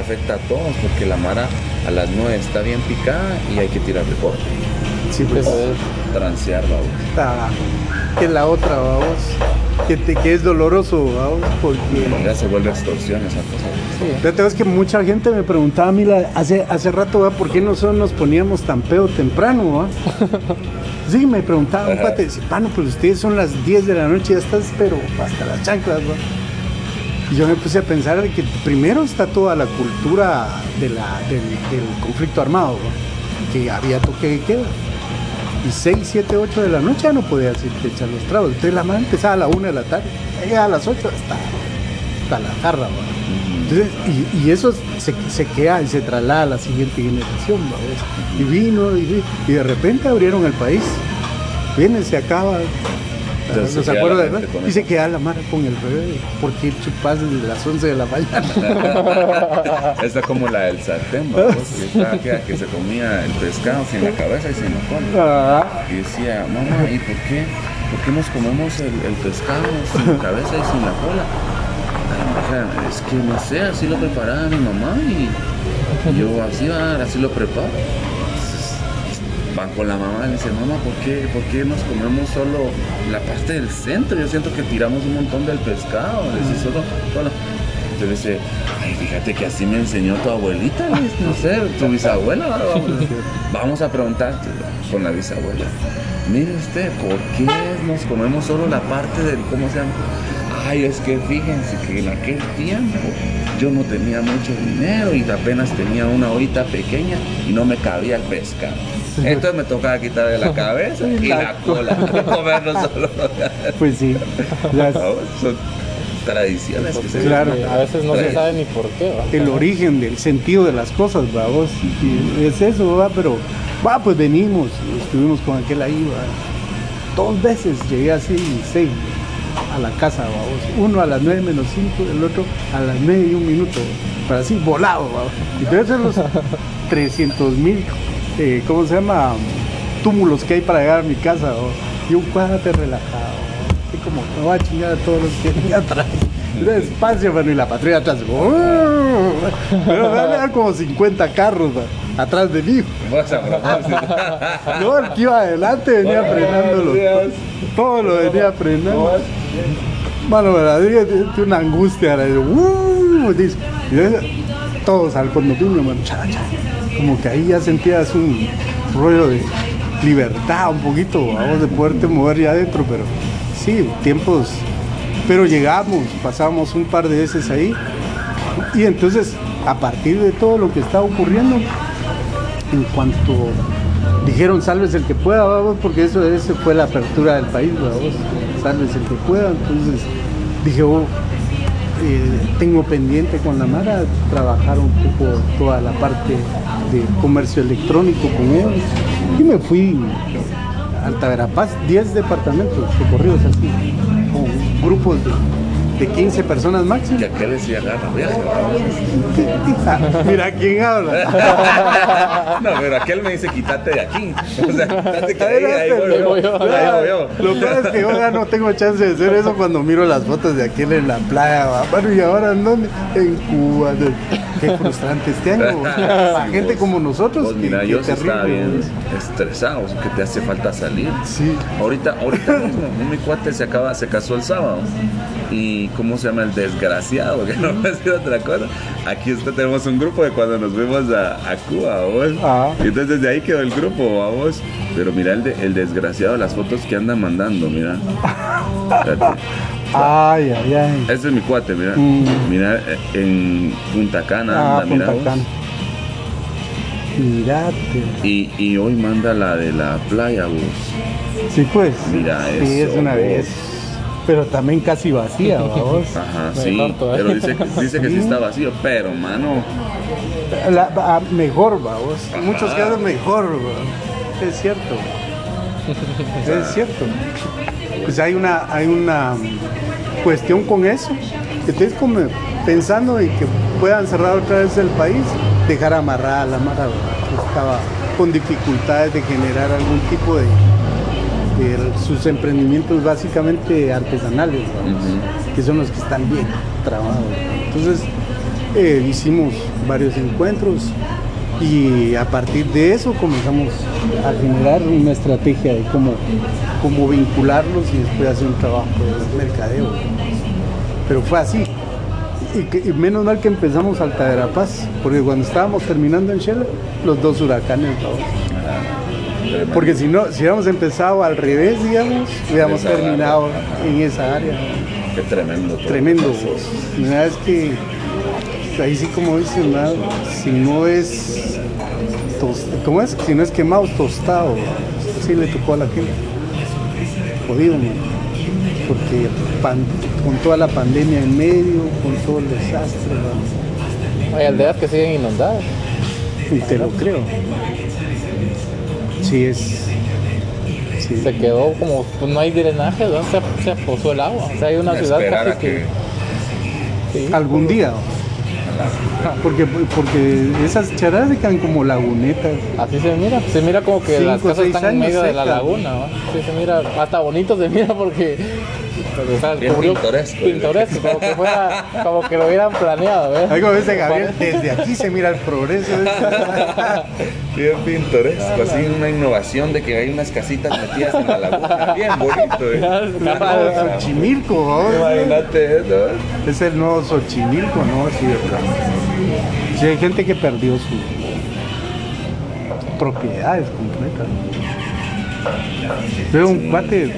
afecta a todos porque la mara a las 9 está bien picada y hay que tirar reporte. Sí, pues. Transear, vamos. Que es la otra, vamos. Que, te, que es doloroso, vamos, porque. Ya se vuelve extorsión esa cosa. Sí. Pero es que mucha gente me preguntaba a mí la- hace, hace rato, ¿va? ¿por qué nosotros nos poníamos tan pedo temprano? ¿va? Sí, me preguntaba un pate, dice, pano, pues ustedes son las 10 de la noche, ya estás, pero hasta las chanclas, ¿va? Y yo me puse a pensar que primero está toda la cultura del, conflicto armado, que había toque de queda. Y 6, 7, 8 de la noche ya no podías irte echar los tragos. Entonces la madre empezaba a la 1 de la tarde, llegaba a las 8 hasta, hasta la jarra. y, eso se, queda y se traslada a la siguiente generación. Y vino y, y de repente abrieron el país. Viene, se acaba. Entonces no se acuerda la de nada. se eso. queda la mara con el bebé. Porque chupas desde las 11 de la mañana. Esta como la del sartén, vamos, que, que se comía el pescado sin la cabeza y sin la cola. Ah, Y decía, mamá, ¿y por qué? ¿Por qué nos comemos el, el pescado sin la cabeza y sin la cola? Es que no sé, así lo preparaba mi mamá y, yo así, así lo preparo. Van con la mamá y le dice, mamá, ¿por qué, ¿por qué nos comemos solo la parte del centro? Yo siento que tiramos un montón del pescado. Le dice, solo, solo. Entonces dice, ay, fíjate que así me enseñó tu abuelita, no sé, tu bisabuela. Vamos, a preguntarte con la bisabuela. Mire usted, ¿por qué nos comemos solo la parte del, ¿cómo se llama? Ay, es que fíjense que en aquel tiempo yo no tenía mucho dinero y apenas tenía una ollita pequeña y no me cabía el pescado. Entonces me tocaba quitarle la cabeza y la cola, comerlo solo. pues sí. Las- Son tradiciones que se Claro. A veces no se sabe ni por qué. ¿va? el origen del sentido de las cosas, vamos. Y es eso, va, pero va, pues venimos, estuvimos con aquel ahí, va. Dos veces llegué así, seis, a la casa, vamos. Uno a las nueve menos cinco, el otro a las nueve y un minuto, pero así volado, vamos. Y debe ser los 300 mil, eh, ¿cómo se llama? Túmulos que hay para llegar a mi casa, vamos. Y un cuadrante relajado, así como me voy a chingar a todos los que venía atrás. Despacio, mano, y la patrulla atrás. Pero había como 50 carros va, atrás de mí. Vas a propósito. No, el que iba adelante venía frenándolo. Todo lo venía frenando. Bueno, verdad, tiene tiene una angustia. de, "Uh", dice. Todos al condominio, mano, cha, cha. Como que ahí ya sentías un rollo de libertad, un poquito, vamos, de poderte mover ya adentro, pero sí, tiempos. Pero llegamos, pasamos un par de veces ahí. Y entonces, a partir de todo lo que estaba ocurriendo, en cuanto dijeron salves el que pueda, vamos, porque eso, eso fue la apertura del país, vamos, salves el que pueda, entonces dije, oh, eh, tengo pendiente con la Mara trabajar un poco toda la parte de comercio electrónico con ellos y me fui a Alta Verapaz, 10 departamentos recorridos así, con grupos de, de 15 personas máximo. Y aquel decía agarra viaje. Mira quién habla. No, pero aquel me dice quítate de aquí. O sea, quítate que ahí, ahí voy Ahí voy yo. yo. Ahí voy yo. Lo peor es que yo ya no tengo chance de hacer eso cuando miro las fotos de aquel en la playa. va. Bueno, ¿y ahora en dónde? En Cuba. Qué frustrante este año. La Sí, gente vos- como nosotros. vos que- mira, que yo estaba bien estresado, que te hace falta salir. Sí. Ahorita, ahorita mismo, mi cuate se acaba, se casó el sábado. Y cómo se llama el desgraciado, que no va a decir otra cosa. Aquí está, tenemos un grupo de cuando nos fuimos a, a Cuba, vamos. Ah. Y entonces desde ahí quedó el grupo, vamos. Pero mira el, de- el desgraciado, las fotos que anda mandando, mira. Ay, ay, ay. Ese es mi cuate, mira. Mm. Mira, eh, en Punta Cana Ah, anda, mira Punta vos. Cana. Mirate. Y, y hoy manda la de la playa, vos. Sí, pues. Mira Sí, eso, es una vos. vez. Pero también casi vacía, vamos. Ajá, sí. Pero dice, que- dice que sí está vacío, pero mano. La- ah, mejor, vamos. Ajá. Muchos casos mejor, va. Es cierto. Es cierto. Pues hay una, hay una mm, cuestión con eso. Entonces, como pensando en que puedan cerrar otra vez el país, dejar amarrada la mara, ¿verdad? que estaba con dificultades de generar algún tipo de, sus emprendimientos básicamente artesanales, que son los que están bien trabados. Entonces, eh, hicimos varios encuentros y a partir de eso comenzamos a generar una estrategia de cómo, cómo vincularlos y después hacer un trabajo de mercadeo. Pero fue así. Y, que- y menos mal que empezamos Alta Verapaz, porque cuando estábamos terminando en Shell, los dos huracanes, ¿no? Porque si no, si hubiéramos empezado al revés, digamos, hubiéramos Esa área. terminado en esa área. Qué tremendo. Tremendo. verdad es que ahí sí como dicen, ¿verdad? si no es tos- ¿cómo es? Si no es quemado, tostado. Así le tocó a la gente. Jodido, ¿no? Porque pan- con toda la pandemia en medio, con todo el desastre. Hay aldeas que siguen inundadas. y te lo creo. Sí, es. Sí. Se quedó como, pues no hay drenaje, ¿no? se, se posó el agua. O sea, hay una ciudad casi que. sí. Algún día. Porque, porque esas charadas se quedan como lagunetas. Así se mira, se mira como que las Cinco, casas seis están en años medio de la laguna, ¿no? Sí, se mira, hasta bonito se mira porque o sea, Bien cubrió- pintoresco. pintoresco, como que fuera, como que lo hubieran planeado, ¿ves? Algo dice Gabriel, desde aquí se mira el progreso. Bien pintoresco, así una innovación de que hay unas casitas metidas en la laguna. Bien bonito, ¿eh? Claro, Xochimilco, ¿no? Imagínate eso. ¿eh? es el nuevo Xochimilco, ¿no? Sí, de plano. Sí, hay gente que perdió sus propiedades completas. Pero un cuate,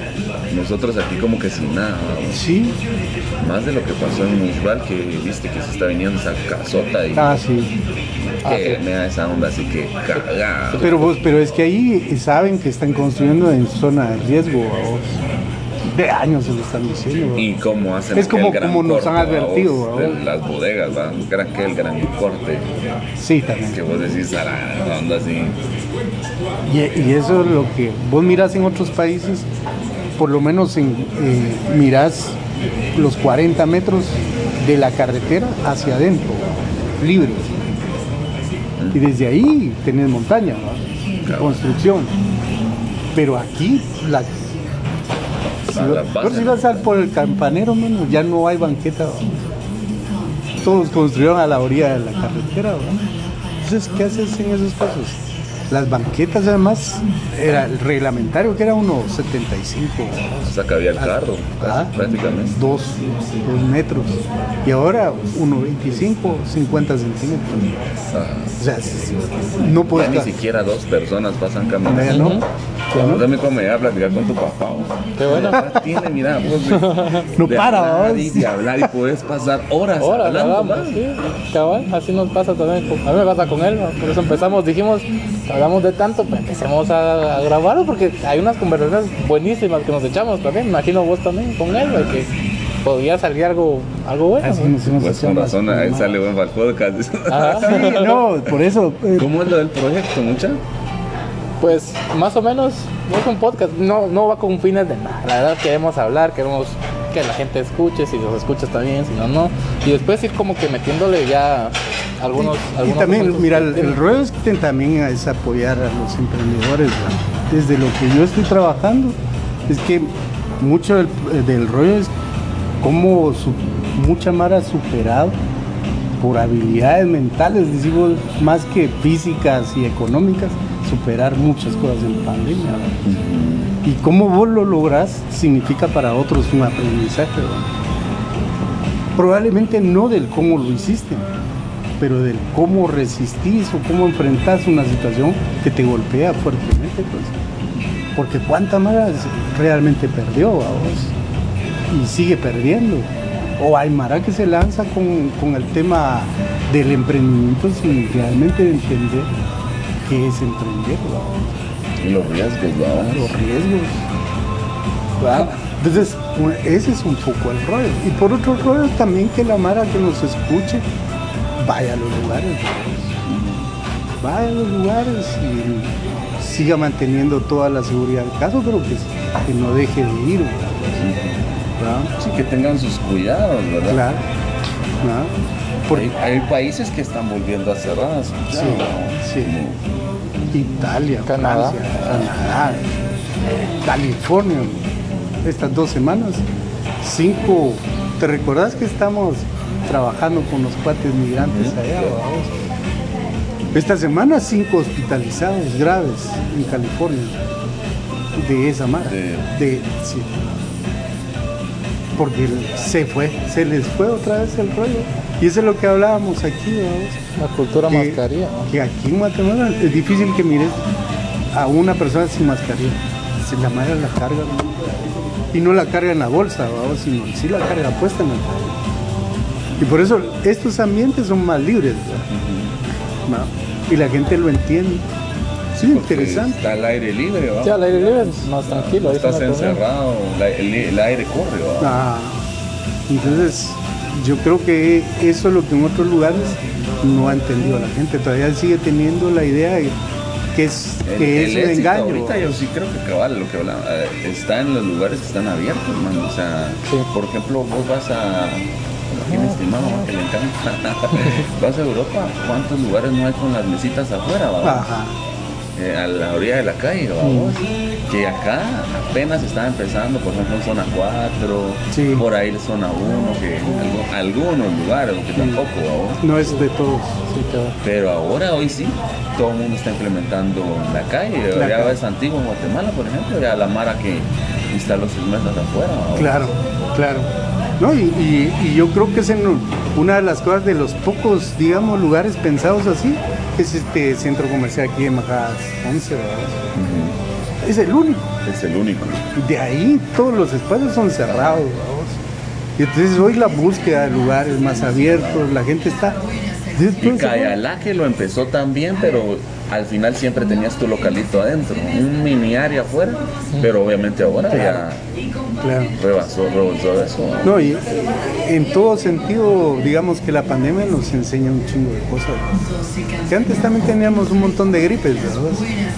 Nosotros aquí como que sin nada, vamos. sí, más de lo que pasó en Mushbal, que viste que se está viniendo esa casota y ah, sí. que me da esa onda así que cagada. Pero, vos, pero es que ahí saben que están construyendo en zona de riesgo, vos. De años se lo están diciendo. vos. Y cómo hacen Es como- gran como nos corte, han advertido, las bodegas, ¿va? Gran, aquel gran corte Sí, también. que vos decís a la onda así. Y, y eso es lo que vos mirás en otros países, por lo menos en, eh, mirás los 40 metros de la carretera hacia adentro, libre. Y desde ahí tenés montaña, ¿no? Construcción. Pero aquí, la, si, A la si vas al por el campanero, mano, ya no hay banqueta. ¿no? Todos construyeron a la orilla de la carretera. ¿no? Entonces, ¿qué haces en esos casos? Las banquetas, además, era el reglamentario que era 1,75. ¿no? O sea, que había el carro, Ah. casi, prácticamente. dos, dos metros. Y ahora 1,25, 50 centímetros. Ajá. O sea, no Ya puedes. ni siquiera dos personas pasan Ya caminando. no. No sé cómo me iba a platicar con tu papá. vos. Qué bueno. Ya Tiene, mira, vos de, No de para, hablar y de hablar y puedes pasar horas Ahora, hablando. man. sí, cabal, así nos pasa también. A mí me pasa con él, ¿no? por eso empezamos, dijimos, hablamos de tanto, pues empecemos a, a grabarlo porque hay unas conversaciones buenísimas que nos echamos también. Imagino vos también con él, que podía salir algo, algo bueno. Así ¿no? nos hemos Pues con razón, ahí sale buen para el podcast. Ajá. Sí, no, por eso. eh, ¿Cómo es lo del proyecto, mucha? Pues más o menos no es un podcast, no, no va con fines de nada. La verdad queremos hablar, queremos que la gente escuche, si los escucha está bien, si no, no. Y después ir como que metiéndole ya algunos... y algunos también, mira, el, el rollo es que también es apoyar a los emprendedores. Desde lo que yo estoy trabajando, es que mucho del, del rollo es cómo su- mucha Mara ha superado por habilidades mentales, decimos, más que físicas y económicas, superar muchas cosas en pandemia. ¿verdad? Y cómo vos lo logras significa para otros un aprendizaje. ¿verdad? Probablemente no del cómo lo hiciste, pero del cómo resistís o cómo enfrentás una situación que te golpea fuertemente. Pues. Porque cuánta Mara realmente perdió a vos y sigue perdiendo. O hay Mara que se lanza con, con el tema del emprendimiento sin realmente entender qué es emprender. ¿va? Y los riesgos, ¿verdad? los riesgos. ¿verdad? Entonces, un- ese es un poco el rollo. Y por otro rollo también que la Mara que nos escuche vaya a los lugares. Vaya a los lugares y siga manteniendo toda la seguridad del caso, pero que, que no deje de ir. Sí, que tengan sus cuidados, ¿verdad? Claro. ¿verdad? Por- Hay, hay países que están volviendo a cerrar. Sí, ¿no? sí. Italia, Canadá. Francia, Canadá, California, estas dos semanas, cinco, ¿te recordás que estamos trabajando con los cuates migrantes allá. vamos. Esta semana cinco hospitalizados graves en California de esa mara. De- De, sí. Porque se fue, se les fue otra vez el rollo. Y eso es lo que hablábamos aquí, vamos. La cultura que, mascarilla. ¿no? que aquí en Guatemala es difícil que mires a una persona sin mascarilla. Si la madre la carga, ¿no? y no la carga en la bolsa, ¿vamos? sino sí la carga puesta en el Y por eso estos ambientes son más libres. ¿Va? Y la gente lo entiende. Sí, Porque interesante. Está al aire libre, ¿va? Sí, al aire libre, más tranquilo. Estás no problema. encerrado, la- el, el aire corre, ¿va? Ah, entonces, yo creo que eso es lo que en otros lugares no ha entendido la gente. Todavía sigue teniendo la idea de que es, El- que es el un engaño. Ahorita yo sí creo que cabal, lo que hablaba, eh, está en los lugares que están abiertos, man. O sea, Sí. por ejemplo, vos vas a. Aquí mi estimado, man, que le encanta. vas a Europa, ¿cuántos lugares no hay con las mesitas afuera? Ajá. Eh, a la orilla de la calle, vamos. Que acá apenas está empezando, por ejemplo, en zona 4, Sí. por ahí zona 1, que algunos lugares, aunque tampoco, vamos. No es de todos. Sí, claro. Pero ahora, hoy sí, todo el mundo está implementando en la calle. La ya calle. ves Antiguo en Guatemala, por ejemplo, ya la Mara que instaló sus mesas afuera. ¿va? Claro, claro. No, y, y- y yo creo que es en una de las cosas de los pocos, digamos, lugares pensados así, es este centro comercial aquí en Majadas 11, ¿verdad? Es el único. Es el único. De ahí todos los espacios son cerrados. vamos. Y entonces hoy la búsqueda de lugares más abiertos, la gente está... Y Cayalá que lo empezó también, pero al final siempre tenías tu localito adentro, un mini área afuera, pero obviamente ahora Claro. Claro. ya rebasó, rebasó eso. No, y en todo sentido, digamos que la pandemia nos enseña un chingo de cosas. ¿no? Que antes también teníamos un montón de gripes, ¿verdad?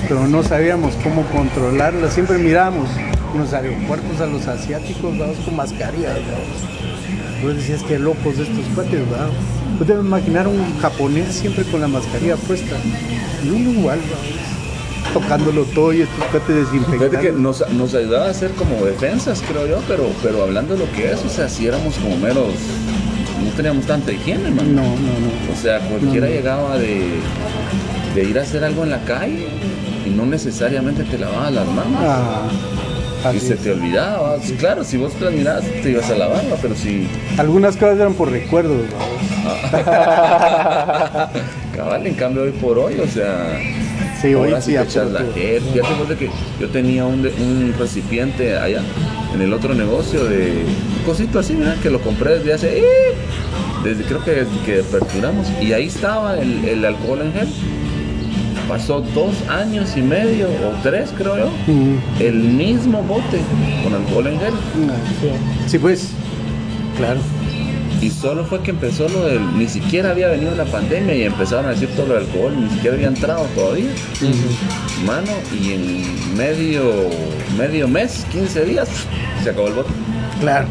Pero no sabíamos cómo controlarlas. Siempre mirábamos en los aeropuertos a los asiáticos, ¿verdad? Con mascarillas, ¿verdad? Vos decías que locos estos cuates, ¿verdad? Debes imaginar un japonés siempre con la mascarilla puesta. Y uno igual. Tocándolo todo y estos cuates Fíjate que desinfectando. nos, nos ayudaba a hacer como defensas, creo yo, pero, pero hablando de lo que es, o sea, si éramos como meros, no teníamos tanta higiene, man. No, no, no. O sea, cualquiera No. llegaba de, de ir a hacer algo en la calle y no necesariamente te lavabas las manos. Ah, y se es. te olvidaba. Claro, si vos te las mirabas, te ibas a lavarla, pero si. Algunas cosas eran por recuerdos, ¿verdad? Cabal, en cambio, hoy por hoy, o sea. Sí, hoy sí te echas la gel. Fíjate vos de que yo tenía un, de- un recipiente allá en el otro negocio de un cosito así, mira, que lo compré desde hace. ¡eh! Desde creo que desde que aperturamos. Y ahí estaba el, el alcohol en gel. Pasó dos años y medio o tres, creo yo. Mm, El mismo bote con alcohol en gel. Sí, pues, claro. Y solo fue que empezó lo del. Ni siquiera había venido la pandemia y empezaron a decir todo lo del alcohol, ni siquiera había entrado todavía. Mano, y en medio, medio mes, 15 días, se acabó el bote. Claro.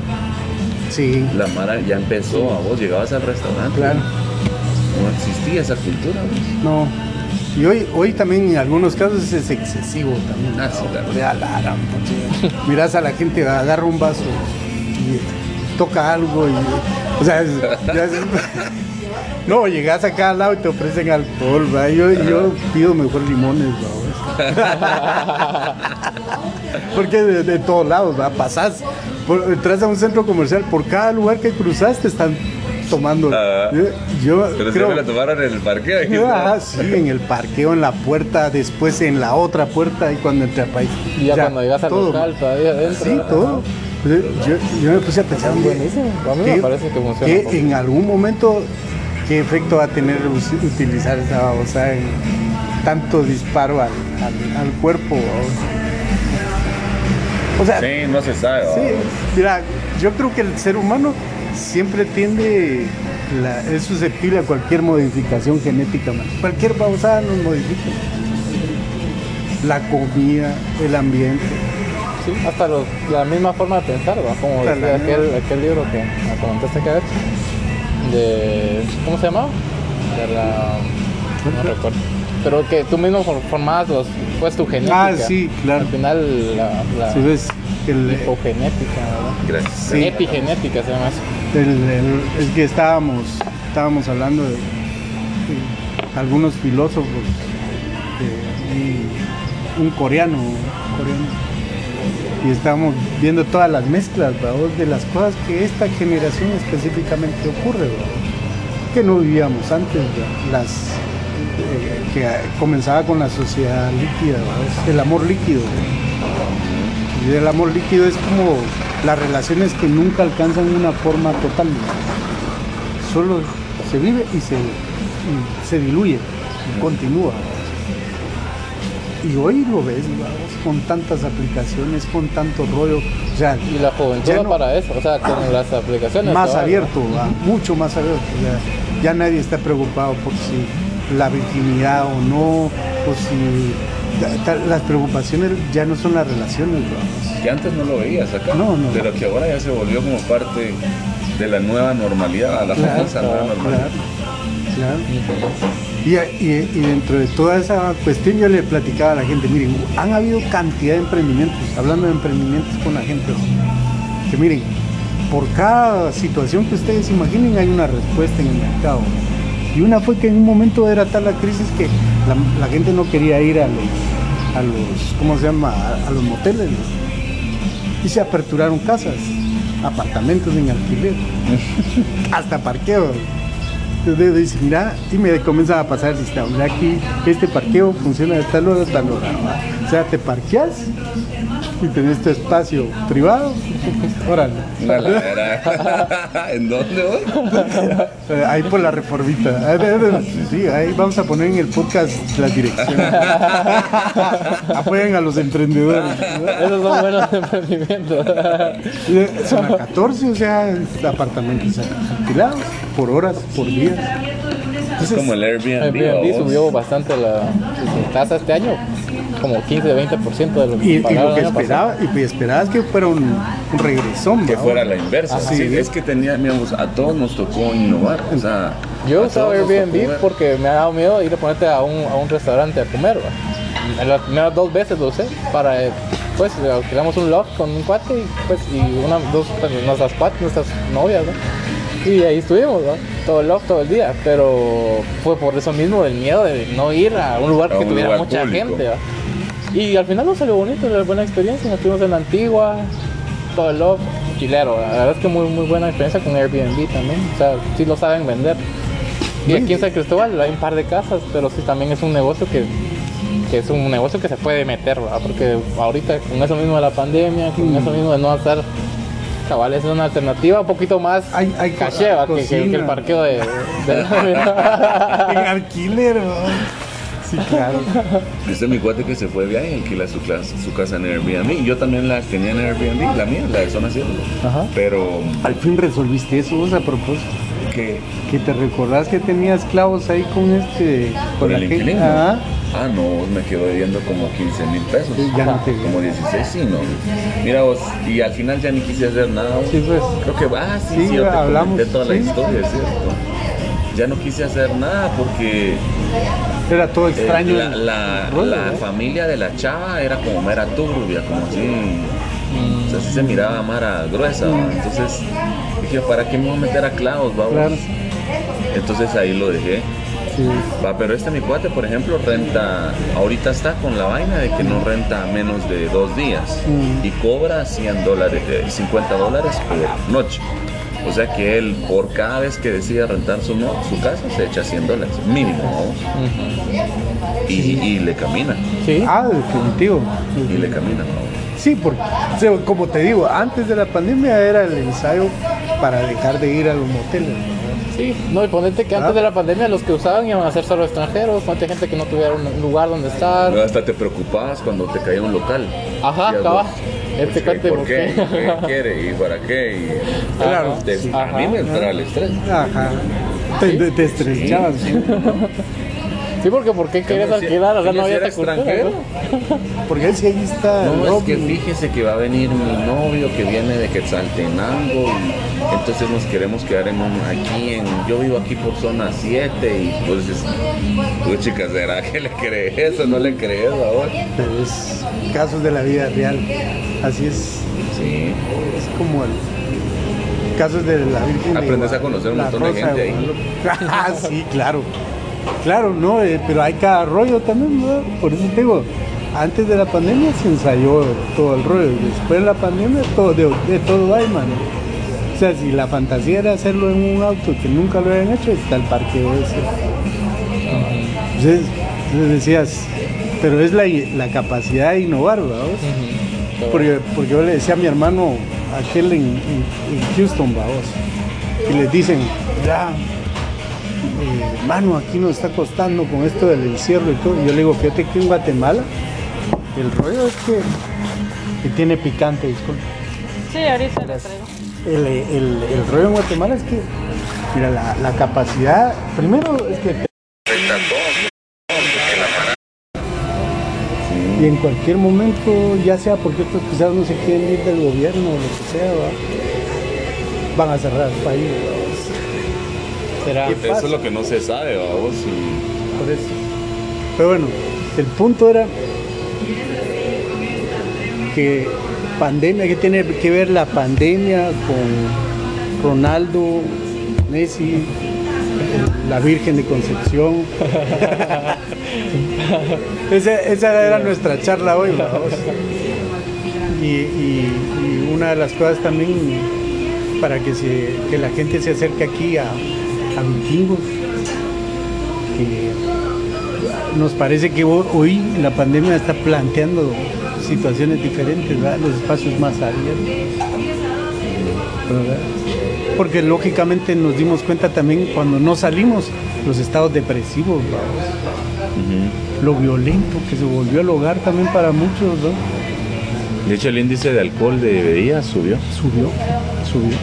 Sí, La Mara ya empezó a vos, llegabas al restaurante. claro. No existía esa cultura. vos. No. Y hoy, hoy también en algunos casos es excesivo también. Ah, sí, claro. Miras a la gente, agarra un vaso y toca algo y. O sea, no, llegas acá al lado y te ofrecen alcohol, ¿va? Yo, yo pido mejor limones. Porque de, todos lados, ¿va? Pasás, entras a un centro comercial, por cada lugar que cruzaste están tomando. Ah. yo yo Pero creo, siempre la tomaron en el parque. dijiste. Ah, sí, en el parqueo, en la puerta, después en la otra puerta y cuando entré al país. Y ya cuando llegas al local, todavía adentro. Sí, todo. Yo, yo me puse a pensar, oye, Buenísimo. A mí me parece que funciona. que en algún momento, ¿qué efecto va a tener utilizar esa babosa en tanto disparo al, al- al cuerpo? O sea, Sí, no se sabe. Mira, yo creo que el ser humano siempre tiende, la- es susceptible a cualquier modificación genética, man. Cualquier babosada nos modifica. La comida, el ambiente. Sí, hasta los- la misma forma de pensar, ¿va? Como decía la aquel, libro que me comentaste que había hecho. De. ¿Cómo se llamaba? De la. No recuerdo. Pero que tú mismo for- formabas los, pues tu genética. Ah, sí, claro. Al final la, la Si ves, el, hipogenética, ¿verdad? Gracias. Sí. Epigenética se llama eso. Es que estábamos, estábamos hablando de, algunos filósofos, de un, coreano, y estábamos viendo todas las mezclas de las cosas que esta generación específicamente ocurre, que no vivíamos antes, las eh, que comenzaba con la sociedad líquida, el amor líquido. Y el amor líquido es como las relaciones que nunca alcanzan una forma total. ¿no? Solo se vive y se, y se diluye, y continúa. Y hoy lo ves, ¿no? con tantas aplicaciones, con tanto rollo. O sea, Y la juventud no- para eso, o sea, con las aplicaciones. más ¿no? abierto, mucho más abierto. Ya, ya nadie está preocupado por si la virginidad o no, o si las preocupaciones ya no son las relaciones. ¿va? Que antes no lo veías acá, No, no. pero que ahora ya se volvió como parte de la nueva normalidad, a la Claro, famosa nueva claro, normalidad. claro. Y, y- y dentro de toda esa cuestión yo le platicaba a la gente, miren, han habido cantidad de emprendimientos, hablando de emprendimientos con la gente, que miren, por cada situación que ustedes imaginen hay una respuesta en el mercado. Y una fue que en un momento era tal la crisis que la, la gente no quería ir a los, a los ¿cómo se llama? A, a los moteles. Y se aperturaron casas, apartamentos en alquiler, hasta parqueos. Entonces dice, mira, y me comienza a pasar el sistema. Mira aquí, este parqueo funciona de tal hora a tal hora. O sea, te parqueas y tenés tu espacio privado. Órale. Una ladera. ¿En dónde hoy? Eh, Ahí por la reformita. De- Sí, ahí vamos a poner en el podcast las direcciones. Apoyen a los emprendedores. Esos son buenos emprendimientos. Eh, Zona 14, o sea, apartamentos alquilados por horas, por días. Es como el Airbnb. Airbnb subió bastante la su tasa este año, como 15-20% de lo que Y, y lo que el esperaba, y pues esperabas que fuera un, un regresón. Que fuera la inversa. Sí, sí. es que teníamos, a todos nos tocó innovar. O sea, Yo he a usado todos nos tocó Airbnb porque me ha dado miedo ir a ponerte a un, a un restaurante a comer. ¿va? En las primeras dos veces lo usé para, eh, pues, alquilamos un loft con un cuate y, pues, y una, dos, pues, nuestras cuates, nuestras novias, ¿no? Y ahí estuvimos, ¿no? Todo el loft, todo el día, pero fue por eso mismo del miedo de no ir a un lugar A que un tuviera lugar mucha público. gente, ¿va? Y al final nos salió bonito, una buena experiencia, nos estuvimos en la antigua, todo el loft, chilero, la verdad es que muy, muy buena experiencia con Airbnb también, o sea, sí lo saben vender. Y aquí en San Cristóbal hay un par de casas, pero sí también es un negocio que, que es un negocio que se puede meter, ¿verdad? Porque ahorita con eso mismo de la pandemia, con eso mismo de no hacer cabal, es una alternativa un poquito más Hay- hay caché, ¿va? que, que- que el parqueo de... de- En alquiler. Sí, claro. Este es mi cuate que se fue de viaje alquila su, clase- su casa en Airbnb. Yo también la tenía en Airbnb, la mía, la de zona 7. Ajá. Pero Al fin resolviste eso, vos a propósito. que Que te recordás que tenías clavos ahí con este. con el aquel- inquilino. Ah, Ah, no, me quedó debiendo como 15 mil pesos. Sí, ya no te- Como 16, sí, no. Mira vos, y al final ya ni quise hacer nada. vos. Sí, pues. Creo que, ah, sí, Sí, sí, yo te hablamos, comenté toda la historia, es cierto. Ya no quise hacer nada porque era todo eh, extraño. la, la- el rollo, la ¿eh? familia de la chava era como mera turbia, como así. O sea, así se miraba mara gruesa. ¿va? Entonces dije, ¿para qué me voy a meter a clavos, vamos? Claro. Entonces ahí lo dejé. Sí. Va, pero este mi cuate, por ejemplo, renta, ahorita está con la vaina de que no renta menos de dos días Mm. y cobra 100 dólares, eh, 50 dólares por noche. O sea que él, por cada vez que decide rentar su, no- su casa, se echa 100 dólares, mínimo, vamos. Y, y le camina, Sí. Ah, definitivo. y le camina, vamos. Sí, porque, o sea, como te digo, antes de la pandemia era el ensayo para dejar de ir a los moteles. ¿no? Sí, no, y ponete que Ah. antes de la pandemia los que usaban iban a ser solo extranjeros, ponete gente que no tuviera un lugar donde estar. Hasta te preocupabas cuando te caía un local. Ajá, cabal. Este pues, cuate, ¿por ¿por qué? qué? ¿Qué quiere? ¿Y para qué? Y, Claro, Te- sí. A mí me entraba el estrés. Ajá. Te, te, te estrechabas. Sí, porque ¿por qué querías alquilar? O sea, no había cultura. extranjero. ¿no? Porque él sí ahí está. No, es que fíjese que va a venir mi novio que viene de Quetzaltenango y entonces nos queremos quedar en un, aquí en, yo vivo aquí por zona 7 y pues tú chicas, ¿será que le crees eso? ¿No le crees ahora? Pero es casos de la vida real. Así es. Sí, Es como el. casos de la Virgen. de Aprendes a conocer un montón de gente ahí. Ah, sí, claro. Claro, no, eh, pero hay cada rollo también. Por eso te digo, antes de la pandemia se ensayó todo el rollo, después de la pandemia todo, de, de todo hay, mano. O sea, si la fantasía era hacerlo en un auto que nunca lo habían hecho, está el parqueo ese. Entonces, decías, pero es la, la capacidad de innovar, ¿verdad? Porque, porque yo le decía a mi hermano, aquel en, en- en Houston, vamos, y les dicen, ya, eh, mano, aquí nos está costando con esto del encierro y todo. Y yo le digo, fíjate que en Guatemala el rollo es que, que tiene picante, disculpe. Sí, ahorita le traigo. El, el- el rollo en Guatemala es que, mira, la, la capacidad, primero es que y en cualquier momento, ya sea porque estos pisados no se quieren ir del gobierno o lo que sea, ¿va? van a cerrar el país. ¿va? Será. ¿Qué Eso es lo que no se sabe, vamos. Y Por eso. Pero bueno, el punto era que pandemia, que tiene que ver la pandemia con Ronaldo, Messi, la Virgen de Concepción. esa, esa era nuestra charla hoy, vamos. Y, y- y una de las cosas también para que, se, que la gente se acerque aquí a, a vikingos, que nos parece que ho- hoy la pandemia está planteando situaciones diferentes, ¿verdad? los espacios más abiertos. ¿verdad? Porque lógicamente nos dimos cuenta también cuando no salimos, los estados depresivos, ¿verdad? lo violento que se volvió el hogar también para muchos, ¿no? de hecho, el índice de alcohol de bebida subió. Subió, subió.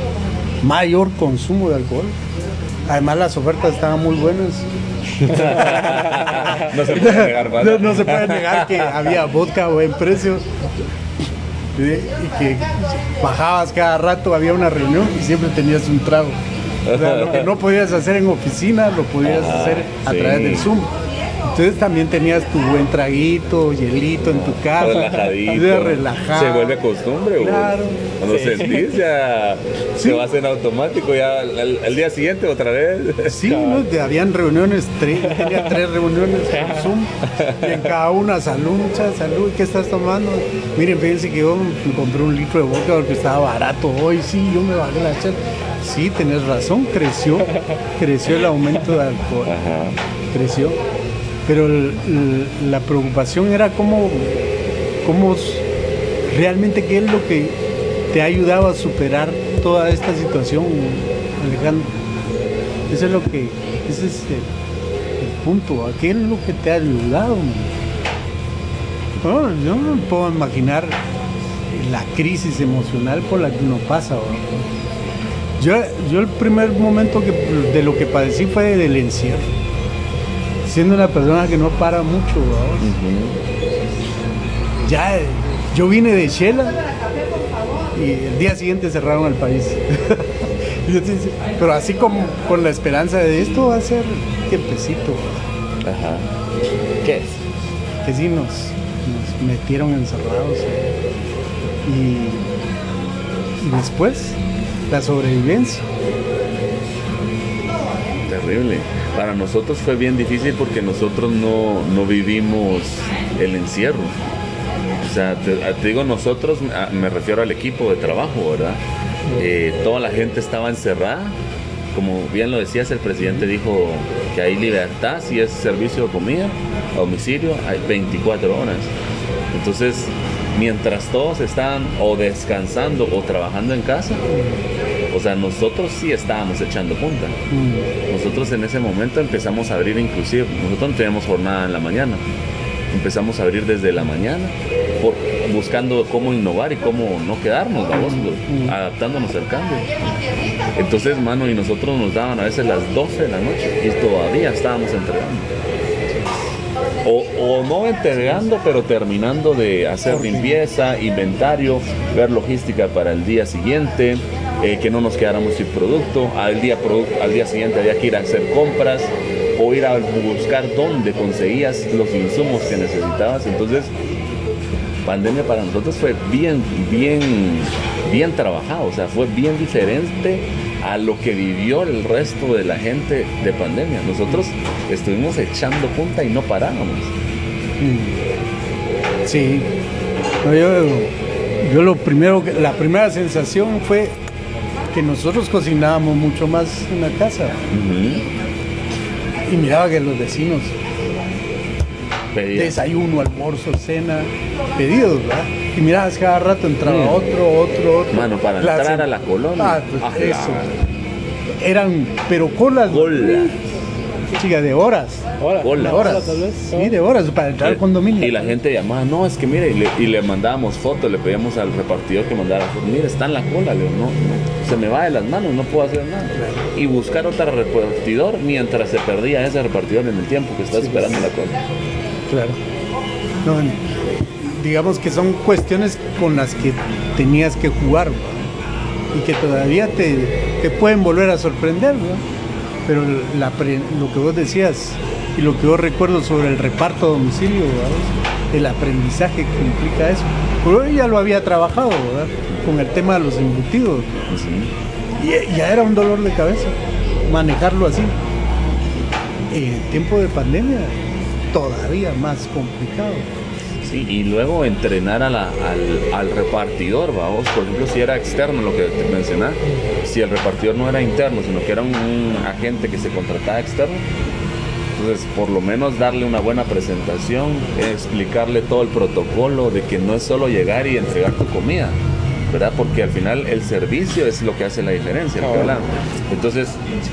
Mayor consumo de alcohol. Además las ofertas estaban muy buenas. No se puede negar, ¿verdad? No, no se puede negar que había vodka a buen precio. Y que bajabas cada rato, había una reunión y siempre tenías un trago. O sea, lo que no podías hacer en oficina, lo podías Ajá, hacer a sí. través del Zoom. Entonces también tenías tu buen traguito, hielito en tu casa. relajadito. de relajado. Se vuelve costumbre, güey. Claro. Cuando Sí. sentís ya Sí. se va a hacer automático ya al, al día siguiente otra vez. Sí, ¿no? Habían reuniones, tres, tenía tres reuniones por Zoom, y en cada una, salud, mucha salud, ¿qué estás tomando? Miren, fíjense que yo me compré un litro de vodka porque estaba barato hoy, sí, yo me bajé la chela. Sí, tenés razón, creció, creció el aumento de alcohol, Ajá. creció. Pero la preocupación era cómo, cómo realmente qué es lo que te ha ayudado a superar toda esta situación, Alejandro. Eso es lo que, ese es el, punto. ¿a ¿Qué es lo que te ha ayudado? man? No, yo no me puedo imaginar la crisis emocional por la que uno pasa. Yo, yo el primer momento de lo que padecí fue del encierro. Siendo una persona que no para mucho, ya eh, yo vine de Shela y el día siguiente cerraron el país. Pero así como con la esperanza de esto va a ser tiempecito. Ajá. ¿Qué es? que sí nos, nos metieron encerrados. Y, y después, la sobrevivencia. Terrible. Para nosotros fue bien difícil porque nosotros no, no vivimos el encierro. O sea, te, digo nosotros, me refiero al equipo de trabajo, ¿verdad? Eh, toda la gente estaba encerrada. Como bien lo decías, el presidente dijo que hay libertad si es servicio de comida, a domicilio, hay 24 horas. Entonces, mientras todos estaban o descansando o trabajando en casa, o sea, nosotros sí estábamos echando punta. Mm, Nosotros en ese momento empezamos a abrir inclusive, nosotros no teníamos jornada en la mañana, empezamos a abrir desde la mañana, por- buscando cómo innovar y cómo no quedarnos, vamos, adaptándonos al cambio. Entonces, mano, y nosotros nos daban a veces las 12 de la noche y todavía estábamos entregando. O, o no entregando, pero terminando de hacer limpieza, inventario, ver logística para el día siguiente, eh, que no nos quedáramos sin producto. Al día, al día siguiente había que ir a hacer compras o ir a buscar dónde conseguías los insumos que necesitabas. Entonces, pandemia para nosotros fue bien, bien, bien trabajado, o sea, fue bien diferente a lo que vivió el resto de la gente de pandemia. Nosotros estuvimos echando punta y no parábamos. Sí. Yo, yo lo primero, la primera sensación fue que nosotros cocinábamos mucho más en la casa y miraba que los vecinos Pedía. desayuno, almuerzo, cena, pedidos, ¿verdad? Y mirabas cada rato entraba Mm. otro, otro, otro. Mano, para La entrar a la colonia. Ah, pues Ah, eso. Eran, pero colas, Cola. Chica, de horas. Hola. Hola. De horas. tal vez. Sí, de horas para entrar al condominio. Y la gente llamaba, no, es que mire, y le, y le mandábamos fotos, le pedíamos al repartidor que mandara fotos, mire, está en la cola, le digo, no, no, se me va de las manos, no puedo hacer nada. Y buscar otro repartidor mientras se perdía ese repartidor en el tiempo que estás esperando la cola. Claro. No, digamos que son cuestiones con las que tenías que jugar y que todavía te, te pueden volver a sorprender, ¿va? Pero la pre- lo que vos decías y lo que yo recuerdo sobre el reparto a domicilio, el aprendizaje que implica eso, pero yo ya lo había trabajado ¿verdad? con el tema de los embutidos y ya era un dolor de cabeza manejarlo así. En tiempo de pandemia, todavía más complicado. Y luego entrenar al, al repartidor, vamos, por ejemplo, si era externo lo que te mencionaba, si el repartidor no era interno, sino que era un, un agente que se contrataba externo, entonces por lo menos darle una buena presentación, explicarle todo el protocolo de que no es solo llegar y entregar tu comida, ¿verdad? Porque al final el servicio es lo que hace la diferencia, lo que Cabal. hablamos. Entonces,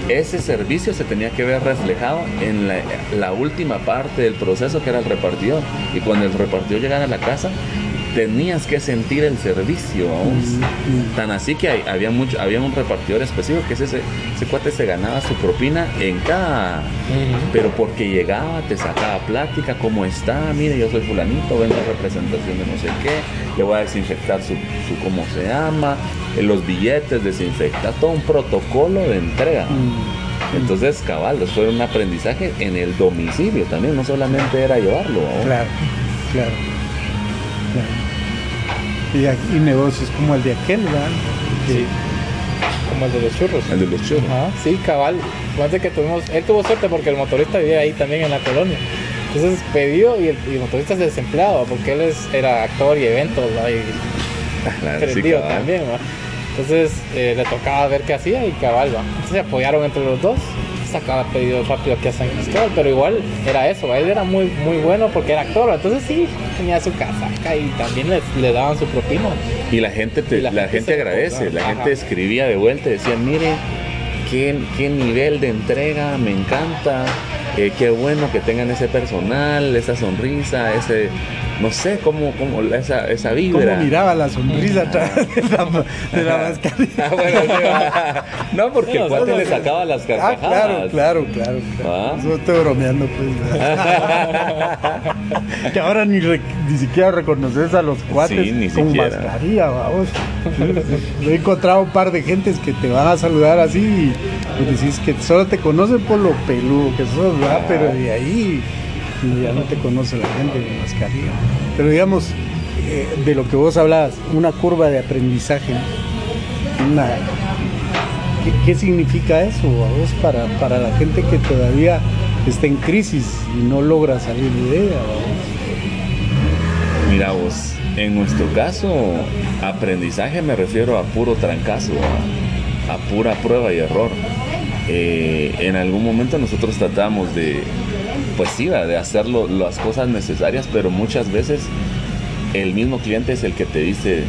ese servicio se tenía que ver reflejado en la, la última parte del proceso que era el repartidor. Y cuando el repartidor llegara a la casa, tenías que sentir el servicio. vamos. Tan así que hay- había, mucho, había un repartidor específico que ese, ese, cuate se ganaba su propina en cada... Pero porque llegaba, te sacaba plática, ¿cómo está? Mire, yo soy fulanito, vengo a representación de no sé qué, le voy a desinfectar su, su cómo se llama, eh, los billetes, desinfectar, todo un protocolo de entrega. Entonces, cabal, fue un aprendizaje en el domicilio también, no solamente era llevarlo. claro. claro. Y negocios como el de aquel, ¿verdad? Sí. Como el de los churros. El de los churros. Ajá, sí, cabal. Fíjate que tuvimos, él tuvo suerte porque el motorista vivía ahí también en la colonia. Entonces pidió y el, y el motorista es desempleado porque él es, era actor y eventos ¿va? y Claro, sí, también. ¿va? Entonces eh, le tocaba ver qué hacía y cabal. Entonces se apoyaron entre los dos. Sacaba pedido rápido aquí a San Cristóbal, pero igual era eso. Él era muy, muy bueno porque era actor. Entonces sí, tenía su casaca y también le, daban su propina. Y la gente, te- Y la la, gente agradece, la Ajá. gente escribía de vuelta y decía, mire, qué, qué nivel de entrega, me encanta, eh, qué bueno que tengan ese personal, esa sonrisa, ese, no sé, cómo, cómo esa, esa vibra. ¿Cómo miraba la sonrisa atrás de la, de la mascarilla? Ah, bueno, no, porque Sí, el cuate sea, le sacaba las Ah, carcajadas. claro, claro, claro. claro. ¿Va? Eso estoy bromeando, pues. que ahora ni, re- ni siquiera reconoces a los cuates Sí, ni con siquiera. mascarilla, vamos. Yo he encontrado un par de gentes que te van a saludar así y pues decís que solo te conocen por lo peludo que sos, ¿verdad? Pero de ahí ya no te conoce la gente con mascarilla. Pero digamos, eh, de lo que vos hablabas, una curva de aprendizaje, ¿Qué, significa eso a vos para, para la gente que todavía está en crisis y no logra salir de ella? Mira vos, en nuestro caso, aprendizaje me refiero a puro trancazo, a, a pura prueba y error. Eh, en algún momento nosotros tratamos de, pues sí, de hacer las cosas necesarias, pero muchas veces el mismo cliente es el que te dice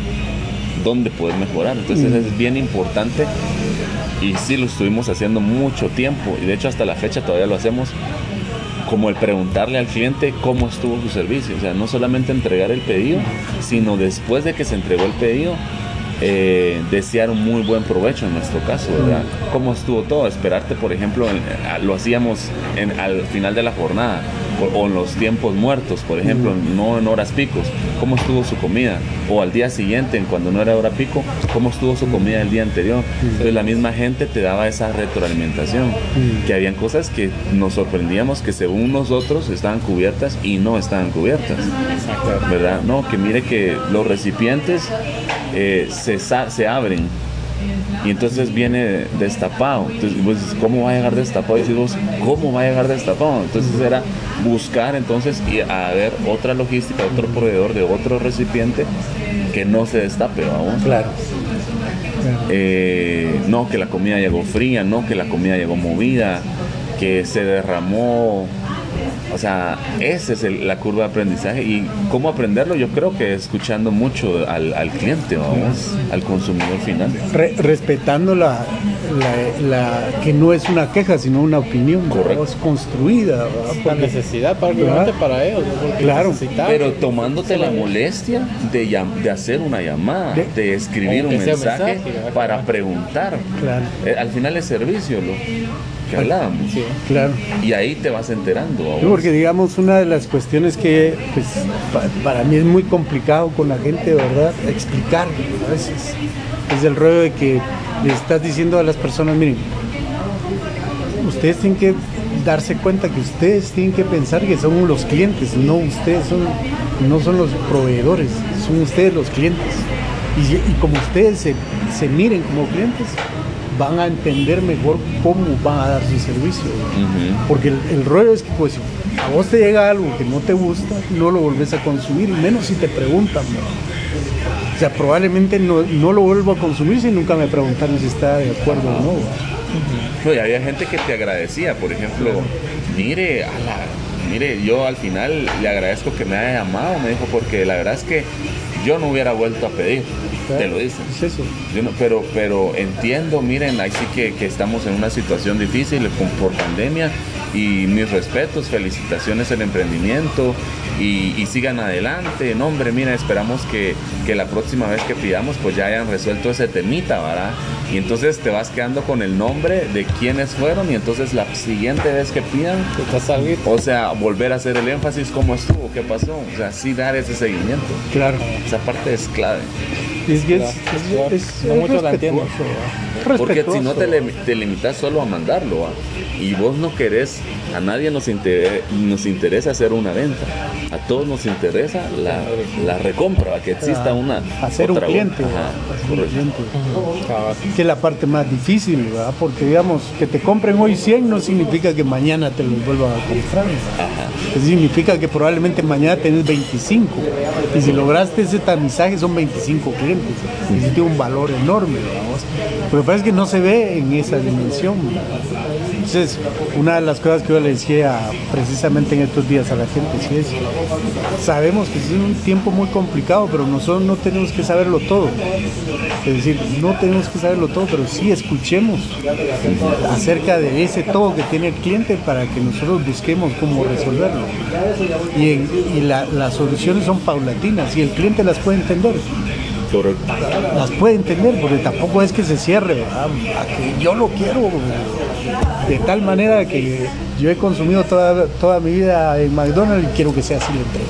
dónde puedes mejorar. Entonces es bien importante y sí lo estuvimos haciendo mucho tiempo y de hecho hasta la fecha todavía lo hacemos como el preguntarle al cliente cómo estuvo su servicio. O sea, no solamente entregar el pedido, sino después de que se entregó el pedido, eh, desear un muy buen provecho en nuestro caso, ¿verdad? ¿Cómo estuvo todo? Esperarte, por ejemplo, en- a- lo hacíamos en- al final de la jornada. o, o en los tiempos muertos, por ejemplo, no en horas picos, cómo estuvo su comida, o al día siguiente, en cuando no era hora pico, cómo estuvo su comida el día anterior. Entonces la misma gente te daba esa retroalimentación, que habían cosas que nos sorprendíamos que según nosotros estaban cubiertas y no estaban cubiertas, ¿verdad? No, que mire que los recipientes eh, se, se abren y entonces viene destapado. Entonces, ¿cómo va a llegar destapado? Y decís vos, ¿cómo va a llegar destapado? Entonces era buscar entonces y a ver otra logística, otro proveedor de otro recipiente que no se destape, vamos. Claro. Eh, no, que la comida llegó fría, no, que la comida llegó movida, que se derramó. O sea, esa es el- la curva de aprendizaje. ¿Y cómo aprenderlo? Yo creo que escuchando mucho al, al cliente, vamos, al consumidor final. Re- respetando la, la, la- que no es una queja, sino una opinión. Correcto. es construida. ¿verdad? La necesidad Claro. para ellos. Claro. Pero tomándote la molestia de, llam- de hacer una llamada, De- de escribir un mensaje para preguntar. Claro. Eh, al final es servicio, lo que hablábamos. Sí. Claro. Y ahí te vas enterando. Sí, porque digamos una de las cuestiones que pues, pa- para mí es muy complicado con la gente, ¿verdad? Explicar a veces. Es el rollo de que le estás diciendo a las personas, miren, ustedes tienen que darse cuenta que ustedes tienen que pensar que son los clientes, no ustedes son, no son los proveedores, son ustedes los clientes. Y, y como ustedes se, se miren como clientes, van a entender mejor cómo van a dar su servicio. Porque el, el rollo es que pues si a vos te llega algo que no te gusta, no lo volvés a consumir, menos si te preguntan. ¿no? O sea, probablemente no, no lo vuelvo a consumir si nunca me preguntaron si está de acuerdo o no. No, y había gente que te agradecía, por ejemplo, mire, a la- mire, yo al final le agradezco que me haya llamado, me dijo, porque la verdad es que yo no hubiera vuelto a pedir, te lo dicen. Es eso. Yo no- pero, pero entiendo, miren, ahí sí que, que estamos en una situación difícil con- por pandemia y mis respetos, felicitaciones al emprendimiento y, y sigan adelante. No, hombre, mira, esperamos que, que la próxima vez que pidamos pues ya hayan resuelto ese temita, ¿verdad? Y entonces te vas quedando con el nombre de quiénes fueron y entonces la siguiente vez que pidan, o sea, volver a hacer el énfasis, cómo estuvo, qué pasó, o sea, sí dar ese seguimiento. Claro. Esa parte es clave. Es que es, es- es- No es muchos la ¿verdad? Porque si no te, te limitas solo a mandarlo ¿va? y vos no querés, a nadie nos, inter- nos interesa hacer una venta, a todos nos interesa la, la recompra, que exista una... hacer un cliente, Ajá, ¿verdad? Hacer un cliente. Que es la parte más difícil, ¿verdad? Porque digamos, que te compren hoy 100 no significa que mañana te los vuelvan a comprar. Ajá. Eso significa que probablemente mañana tenés 25. Y si lograste ese tamizaje son 25 clientes. Y eso tiene un valor enorme, ¿verdad? Lo que pasa es que no se ve en esa dimensión. ¿verdad? Entonces, una de las cosas que yo le decía precisamente en estos días a la gente, es, sabemos que es un tiempo muy complicado, pero nosotros no tenemos que saberlo todo. Es decir, no tenemos que saberlo todo, pero sí escuchemos acerca de ese todo que tiene el cliente para que nosotros busquemos cómo resolverlo. Y, y la- las soluciones son paulatinas y el cliente las puede entender. Correcto. Las puede entender porque tampoco es que se cierre, ¿verdad? A que yo lo quiero de tal manera que yo he consumido toda, toda mi vida en McDonald's y quiero que sea así la entrega.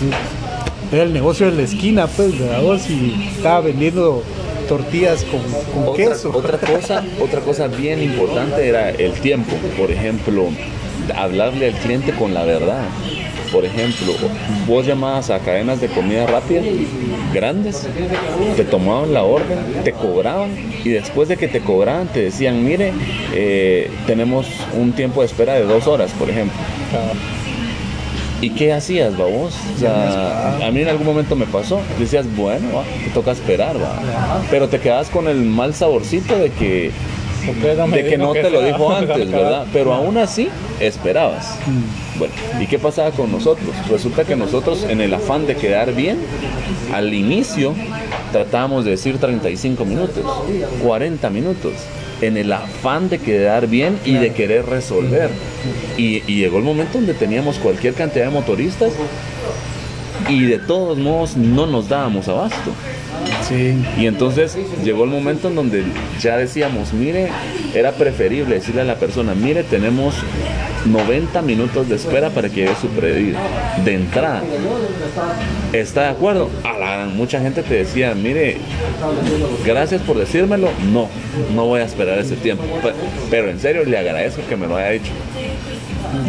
¿sí? Era el negocio de la esquina, pues, ¿verdad? Vos? Y estaba vendiendo tortillas con, con Otra, queso. otra cosa, otra cosa bien importante era el tiempo. Por ejemplo, hablarle al cliente con la verdad. Por ejemplo, vos llamabas a cadenas de comida rápida grandes, te tomaban la orden, te cobraban y después de que te cobraban te decían, mire, eh, tenemos un tiempo de espera de dos horas, por ejemplo. ¿Y qué hacías, va vos? O sea, a mí en algún momento me pasó. Decías, bueno, va, te toca esperar, va. Pero te quedabas con el mal saborcito de que, de que no te lo dijo antes, ¿verdad? Pero aún así, esperabas. Bueno, ¿y qué pasaba con nosotros? Resulta que nosotros, en el afán de quedar bien, al inicio tratábamos de decir 35 minutos, 40 minutos, en el afán de quedar bien y de querer resolver. Y, y llegó el momento donde teníamos cualquier cantidad de motoristas y de todos modos no nos dábamos abasto. Y entonces llegó el momento en donde ya decíamos, mire, era preferible decirle a la persona, mire, tenemos 90 minutos de espera para que llegue su pedido. De entrada. ¿Está de acuerdo? Mucha gente te decía, mire, gracias por decírmelo. No, no voy a esperar ese tiempo. Pe- Pero en serio le agradezco que me lo haya dicho.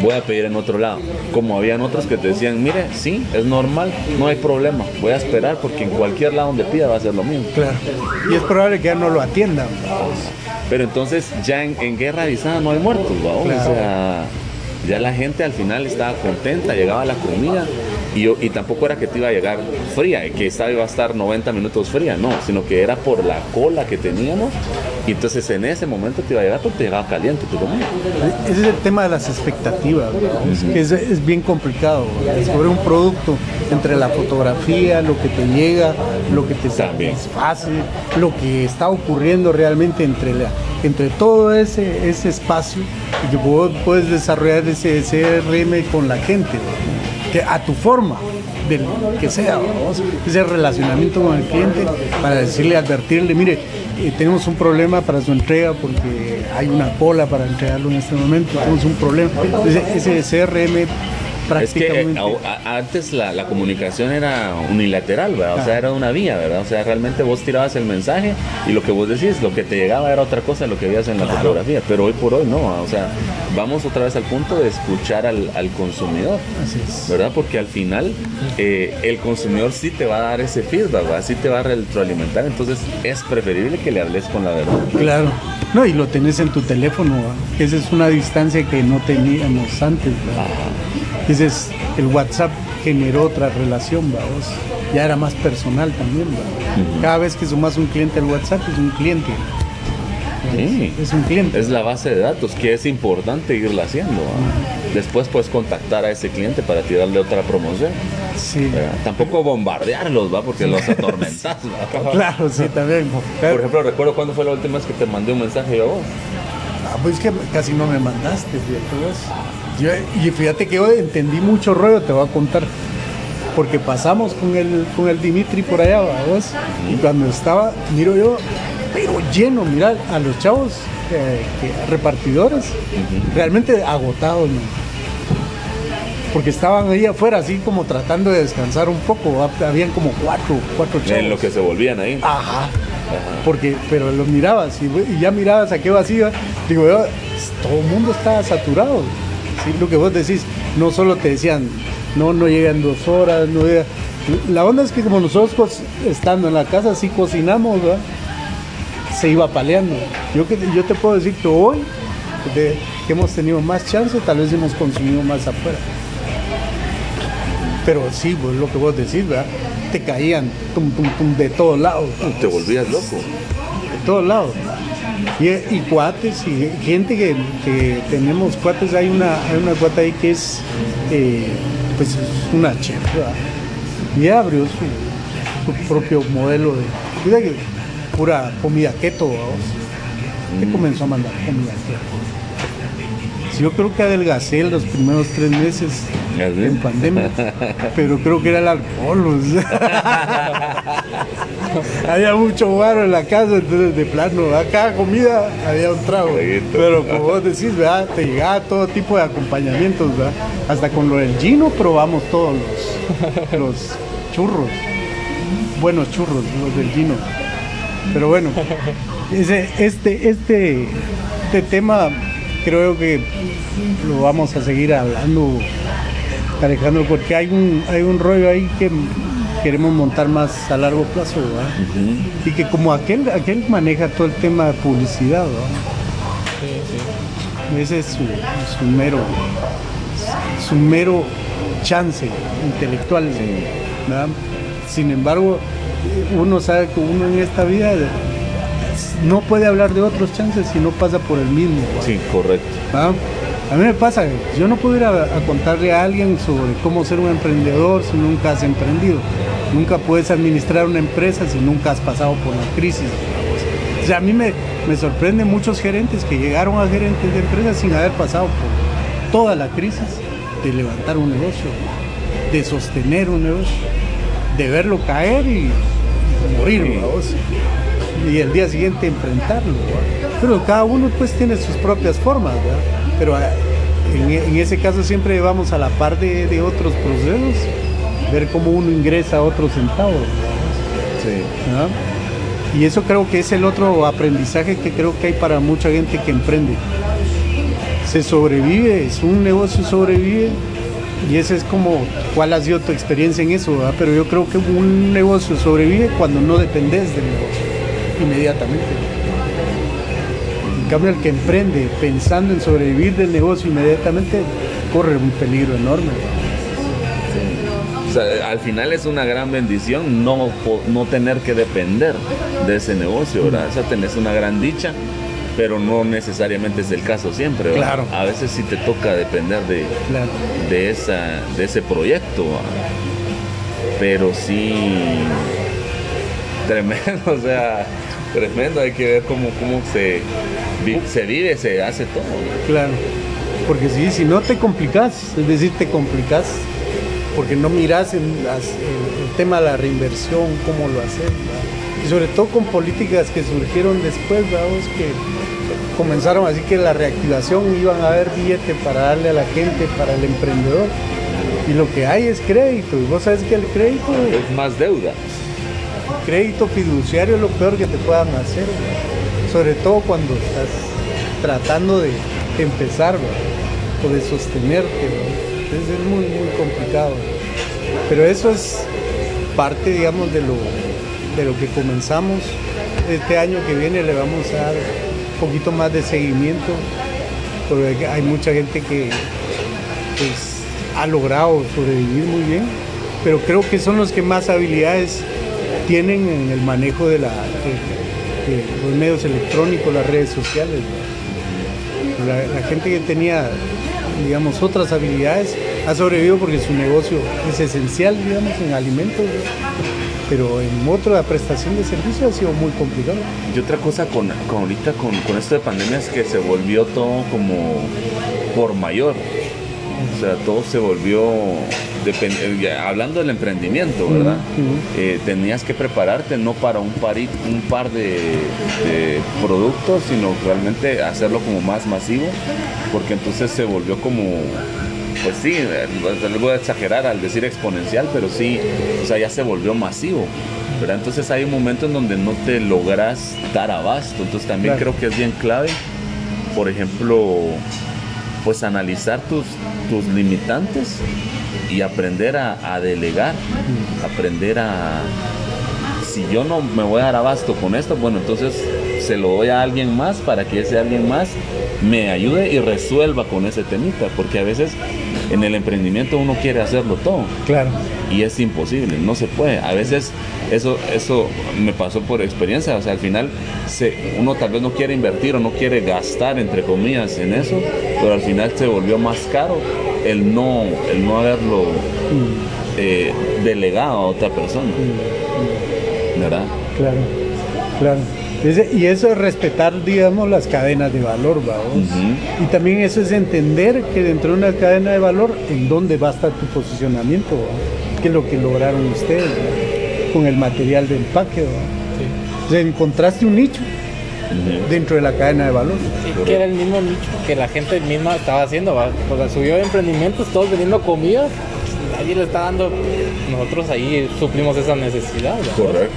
Voy a pedir en otro lado. Como habían otros que te decían, mire, sí, es normal, no hay problema. Voy a esperar porque en cualquier lado donde pida va a ser lo mismo. Claro. Y es probable que ya no lo atiendan. Pero entonces ya en, en guerra avisada no hay muertos, ¿va? Claro. O sea, ya la gente al final estaba contenta, llegaba la comida y, yo- y tampoco era que te iba a llegar fría, que esta iba a estar 90 minutos fría, no, sino que era por la cola que teníamos y entonces en ese momento te iba a llegar porque te llegaba caliente tu comida. Ese es el tema de las expectativas, que es, es bien complicado. Sobre un producto, entre la fotografía, lo que te llega, lo que te También. satisface, lo que está ocurriendo realmente entre, la, entre todo ese, ese espacio y que vos puedes desarrollar ese CRM con la gente. A tu forma. Del que sea, ese relacionamiento con el cliente para decirle, advertirle, mire, eh, tenemos un problema para su entrega porque hay una cola para entregarlo en este momento, tenemos un problema. Ese CRM Es que eh, prácticamente... a- a- antes la, la comunicación era unilateral, ¿verdad? O sea, era una vía, ¿verdad? O sea, realmente vos tirabas el mensaje y lo que vos decís, lo que te llegaba era otra cosa de lo que veías en la fotografía. Pero hoy por hoy no, o sea, vamos otra vez al punto de escuchar al, al consumidor, Así es. ¿verdad? Porque al final eh, el consumidor sí te va a dar ese feedback, ¿verdad? Sí te va a retroalimentar, entonces es preferible que le hables con la verdad. Claro. No, y lo tenés en tu teléfono, esa es una distancia que no teníamos antes. Es, el WhatsApp generó otra relación, vamos. Ya era más personal también, ¿va? Cada vez que sumas un cliente al WhatsApp es un cliente. Sí. Es un cliente. Es la base de datos que es importante irla haciendo. Después puedes contactar a ese cliente para tirarle otra promoción. Sí. Tampoco bombardearlos, ¿va? Porque los atormentas, ¿va? Claro, sí, también. Por ejemplo, recuerdo cuándo fue la última vez que te mandé un mensaje yo a vos. Ah, pues que casi no me mandaste, fíjate vos. Yo- y fíjate que yo entendí mucho rollo, te voy a contar. Porque pasamos con el, con el Dimitri por allá, ¿va vos. Y cuando estaba, miro yo, pero lleno, mira, a los chavos eh, que- repartidores, realmente agotados, ¿no? Porque estaban ahí afuera, así como tratando de descansar un poco. Habían como cuatro, cuatro chavos. En lo que se volvían ahí. Ajá. Porque, pero los mirabas y, y ya mirabas a qué vacío. Digo, yo, todo el mundo estaba saturado. ¿Sí? Lo que vos decís, no solo te decían, no, no llegan dos horas, no llega. La onda es que como nosotros estando en la casa, sí cocinamos, ¿verdad? se iba paleando. Yo, que, yo te puedo decir que hoy, de- que hemos tenido más chance, tal vez hemos consumido más afuera. Pero sí, pues lo que vos decís, ¿verdad? Te caían tum, tum, tum, de todos lados. Te volvías loco. de todos lados. Y, y cuates y gente que, que tenemos cuates, hay una, hay una cuata ahí que es eh, pues es una chef, y abrió su, su propio modelo de cuida que pura comida keto. Que comenzó a mandar comida keto. Yo creo que adelgacé los primeros tres meses en pandemia, pero creo que era el alcohol. o sea. había mucho guaro en la casa, entonces de plano, a cada comida había un trago. Pero como vos decís, ¿verdad? te llegaba todo tipo de acompañamientos, ¿verdad? hasta con lo del gino probamos todos los, los churros, buenos churros, los del gino. Pero bueno, ese, este, este, este tema creo que lo vamos a seguir hablando, Alejandro, porque hay un, hay un rollo ahí que queremos montar más a largo plazo, ¿verdad? Y que como aquel, aquel maneja todo el tema de publicidad, ¿verdad? Ese es su, su mero, su mero chance intelectual, ¿verdad? Sin embargo, uno sabe que uno en esta vida no puede hablar de otros chances si no pasa por el mismo. ¿verdad? Sí, correcto. ¿Ah? A mí me pasa, yo no puedo ir a, a contarle a alguien sobre cómo ser un emprendedor si nunca has emprendido. Nunca puedes administrar una empresa si nunca has pasado por la crisis. O sea, a mí me, me sorprenden muchos gerentes que llegaron a gerentes de empresas sin haber pasado por toda la crisis de levantar un negocio, de sostener un negocio, de verlo caer y morir. Y el día siguiente enfrentarlo. Pero cada uno pues tiene sus propias formas, ¿verdad? Pero ah, en, en ese caso siempre vamos a la par de, de otros procesos, ver cómo uno ingresa a otros centavos. Sí. ¿verdad? Y eso creo que es el otro aprendizaje que creo que hay para mucha gente que emprende. Se sobrevive, es un negocio sobrevive y ese es como cuál ha sido tu experiencia en eso, ¿verdad? pero yo creo que un negocio sobrevive cuando no dependes del negocio inmediatamente. Cambio el que emprende pensando en sobrevivir del negocio inmediatamente corre un peligro enorme. ¿verdad? O sea, al final es una gran bendición no, no tener que depender de ese negocio, ¿verdad? O sea, tenés una gran dicha, pero no necesariamente es el caso siempre, ¿verdad? Claro. A veces sí te toca depender de, Claro. de, esa, de ese proyecto, pero sí, tremendo, o sea, tremendo, hay que ver cómo, cómo se, se vive, se hace todo. Claro, porque sí, si no te complicas, es decir, te complicas porque no miras en las- el, el tema de la reinversión, cómo lo hacer, ¿verdad? y sobre todo con políticas que surgieron después, vamos, que comenzaron así que la reactivación iban a haber billete para darle a la gente, para el emprendedor, y lo que hay es crédito, y vos sabes que el crédito, Es más deuda. crédito fiduciario es lo peor que te puedan hacer. Sobre todo cuando estás tratando de empezar o de sostenerte. es muy, muy complicado. Pero eso es parte, digamos, de lo, de lo que comenzamos. Este año que viene le vamos a dar un poquito más de seguimiento, porque hay mucha gente que pues, ha logrado sobrevivir muy bien, pero creo que son los que más habilidades tienen en el manejo de, la, los medios electrónicos, las redes sociales. La, gente que tenía, digamos, otras habilidades ha sobrevivido porque su negocio es esencial, digamos, en alimentos, pero en otra prestación de servicio ha sido muy complicado. Y otra cosa con, con ahorita con, con esto de pandemia es que se volvió todo como por mayor. O sea, todo se volvió, hablando del emprendimiento, ¿verdad? Eh, tenías que prepararte no para un, pari- un par de, de productos, sino realmente hacerlo como más masivo, porque entonces se volvió como, pues sí, eh, le voy a exagerar al decir exponencial, pero sí, o sea, ya se volvió masivo. ¿verdad? Entonces hay un momento en donde no te logras dar abasto, entonces también Claro. creo que es bien clave, por ejemplo, pues analizar tus, tus limitantes y aprender a, delegar, aprender a... Si yo no me voy a dar abasto con esto, bueno, entonces se lo doy a alguien más para que ese alguien más me ayude y resuelva con ese temita, porque a veces en el emprendimiento uno quiere hacerlo todo Claro. y es imposible, no se puede. A veces eso, eso me pasó por experiencia, o sea, al final se, uno tal vez no quiere invertir o no quiere gastar, entre comillas, en eso, pero al final se volvió más caro el no, el no haberlo eh, delegado a otra persona, ¿verdad? Claro, claro. Y eso es respetar, digamos, las cadenas de valor, vamos. Y también eso es entender que dentro de una cadena de valor, en dónde va a estar tu posicionamiento, ¿va? que es lo que lograron ustedes ¿va? con el material de empaque. ¿va? Encontraste un nicho dentro de la cadena de valor. Sí, que era el mismo nicho que la gente misma estaba haciendo, ¿va? O sea, subió emprendimientos, todos vendiendo comida, nadie le está dando, nosotros ahí suplimos esa necesidad, ¿va? Correcto.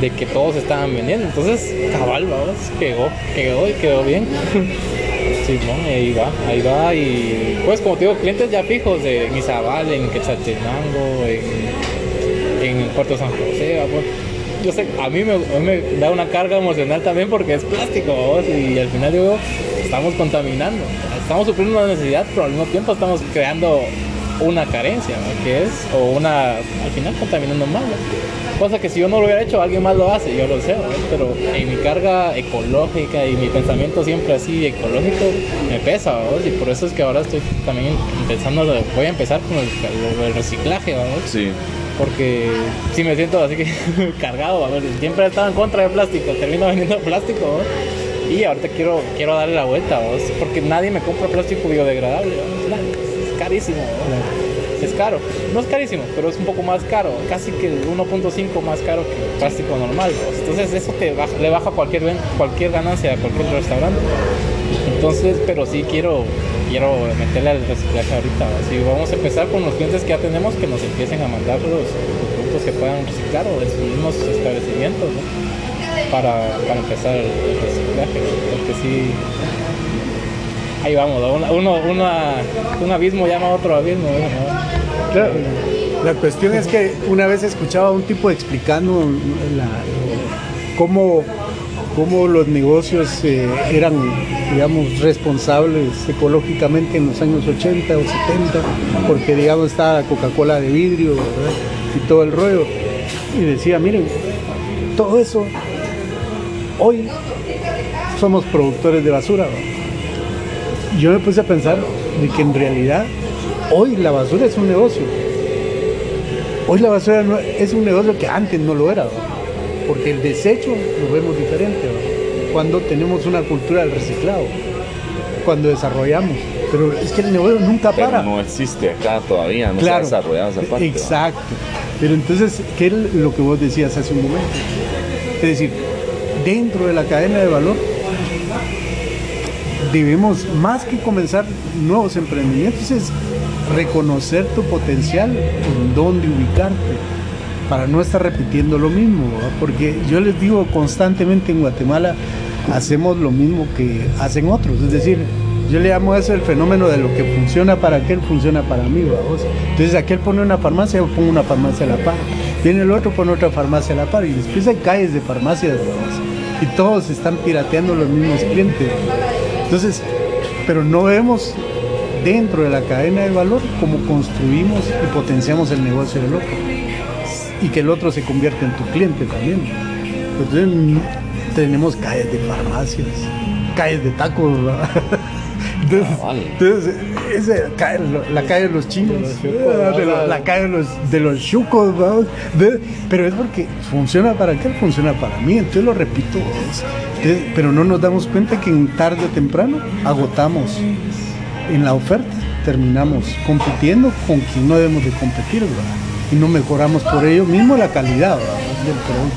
De que todos estaban vendiendo. Entonces, cabal, vamos, pegó, pegó y quedó bien. Sí, ¿no? ahí va, ahí va. Y pues, como te digo, clientes ya fijos de Izabal, en Quetzaltenango, en, en Puerto San José. Pues, yo sé, a mí, me, da una carga emocional también porque es plástico, vamos, y al final digo, estamos contaminando. Estamos supliendo una necesidad, pero al mismo tiempo estamos creando una carencia, ¿no? que es, o una, al final contaminando más. ¿no? Cosa que si yo no lo hubiera hecho, alguien más lo hace, yo lo sé, ¿no? pero en mi carga ecológica y mi pensamiento siempre así ecológico me pesa, y por eso es que ahora estoy también empezando, voy a empezar con el, reciclaje. Sí. porque sí me siento así que cargado, siempre he estado en contra del plástico, termino vendiendo plástico, y ahorita quiero, quiero darle la vuelta, porque nadie me compra plástico biodegradable, carísimo, ¿no? es caro. No es carísimo, pero es un poco más caro, casi que 1.5 más caro que el plástico normal. Entonces eso te baja- le baja cualquier, ganancia a cualquier restaurante. Entonces, pero sí quiero quiero meterle al reciclaje ahorita. Así vamos a empezar con los clientes que ya tenemos que nos empiecen a mandar los, los productos que puedan reciclar o de sus mismos establecimientos, ¿no? Para, para empezar el, el reciclaje. Porque sí, ahí vamos, uno, uno, una- un abismo llama a otro abismo. ¿no? Claro. La cuestión es que una vez escuchaba a un tipo explicando cómo, cómo los negocios eh, eran, digamos, responsables ecológicamente en los años 80 o 70, porque, digamos, estaba Coca-Cola de vidrio y todo el rollo. Y decía, miren, todo eso, hoy somos productores de basura. Yo me puse a pensar de que en realidad hoy la basura es un negocio. Hoy la basura no- es un negocio que antes no lo era, porque el desecho lo vemos diferente cuando tenemos una cultura del reciclado, cuando desarrollamos. Pero es que el negocio nunca Pero para. no existe acá todavía, no Claro. se ha desarrollado esa parte. Exacto. Pero entonces, ¿qué es lo que vos decías hace un momento? Es decir, dentro de la cadena de valor debemos más que comenzar nuevos emprendimientos es reconocer tu potencial en dónde ubicarte para no estar repitiendo lo mismo, porque yo les digo constantemente en Guatemala hacemos lo mismo que hacen otros, es decir, yo le llamo eso el fenómeno de lo que funciona para aquel, funciona para mí, ¿verdad? entonces aquel pone una farmacia, yo pongo una farmacia a la par, viene el otro pone otra farmacia a la par y después hay calles de farmacias ¿verdad? y todos están pirateando los mismos clientes. Entonces, pero no vemos dentro de la cadena de valor cómo construimos y potenciamos el negocio del otro. Y que el otro se convierta en tu cliente también. Entonces, tenemos calles de farmacias, calles de tacos, ¿verdad? Entonces, Cabal. entonces, la calle de los chinos, los- la calle de los, de los chucos, pero es porque funciona para aquel, funciona para mí, entonces lo repito. entonces, pero no nos damos cuenta que en tarde o temprano agotamos en la oferta, terminamos compitiendo con quien no debemos de competir, ¿verdad? Y no mejoramos por ello mismo la calidad ¿verdad? del producto.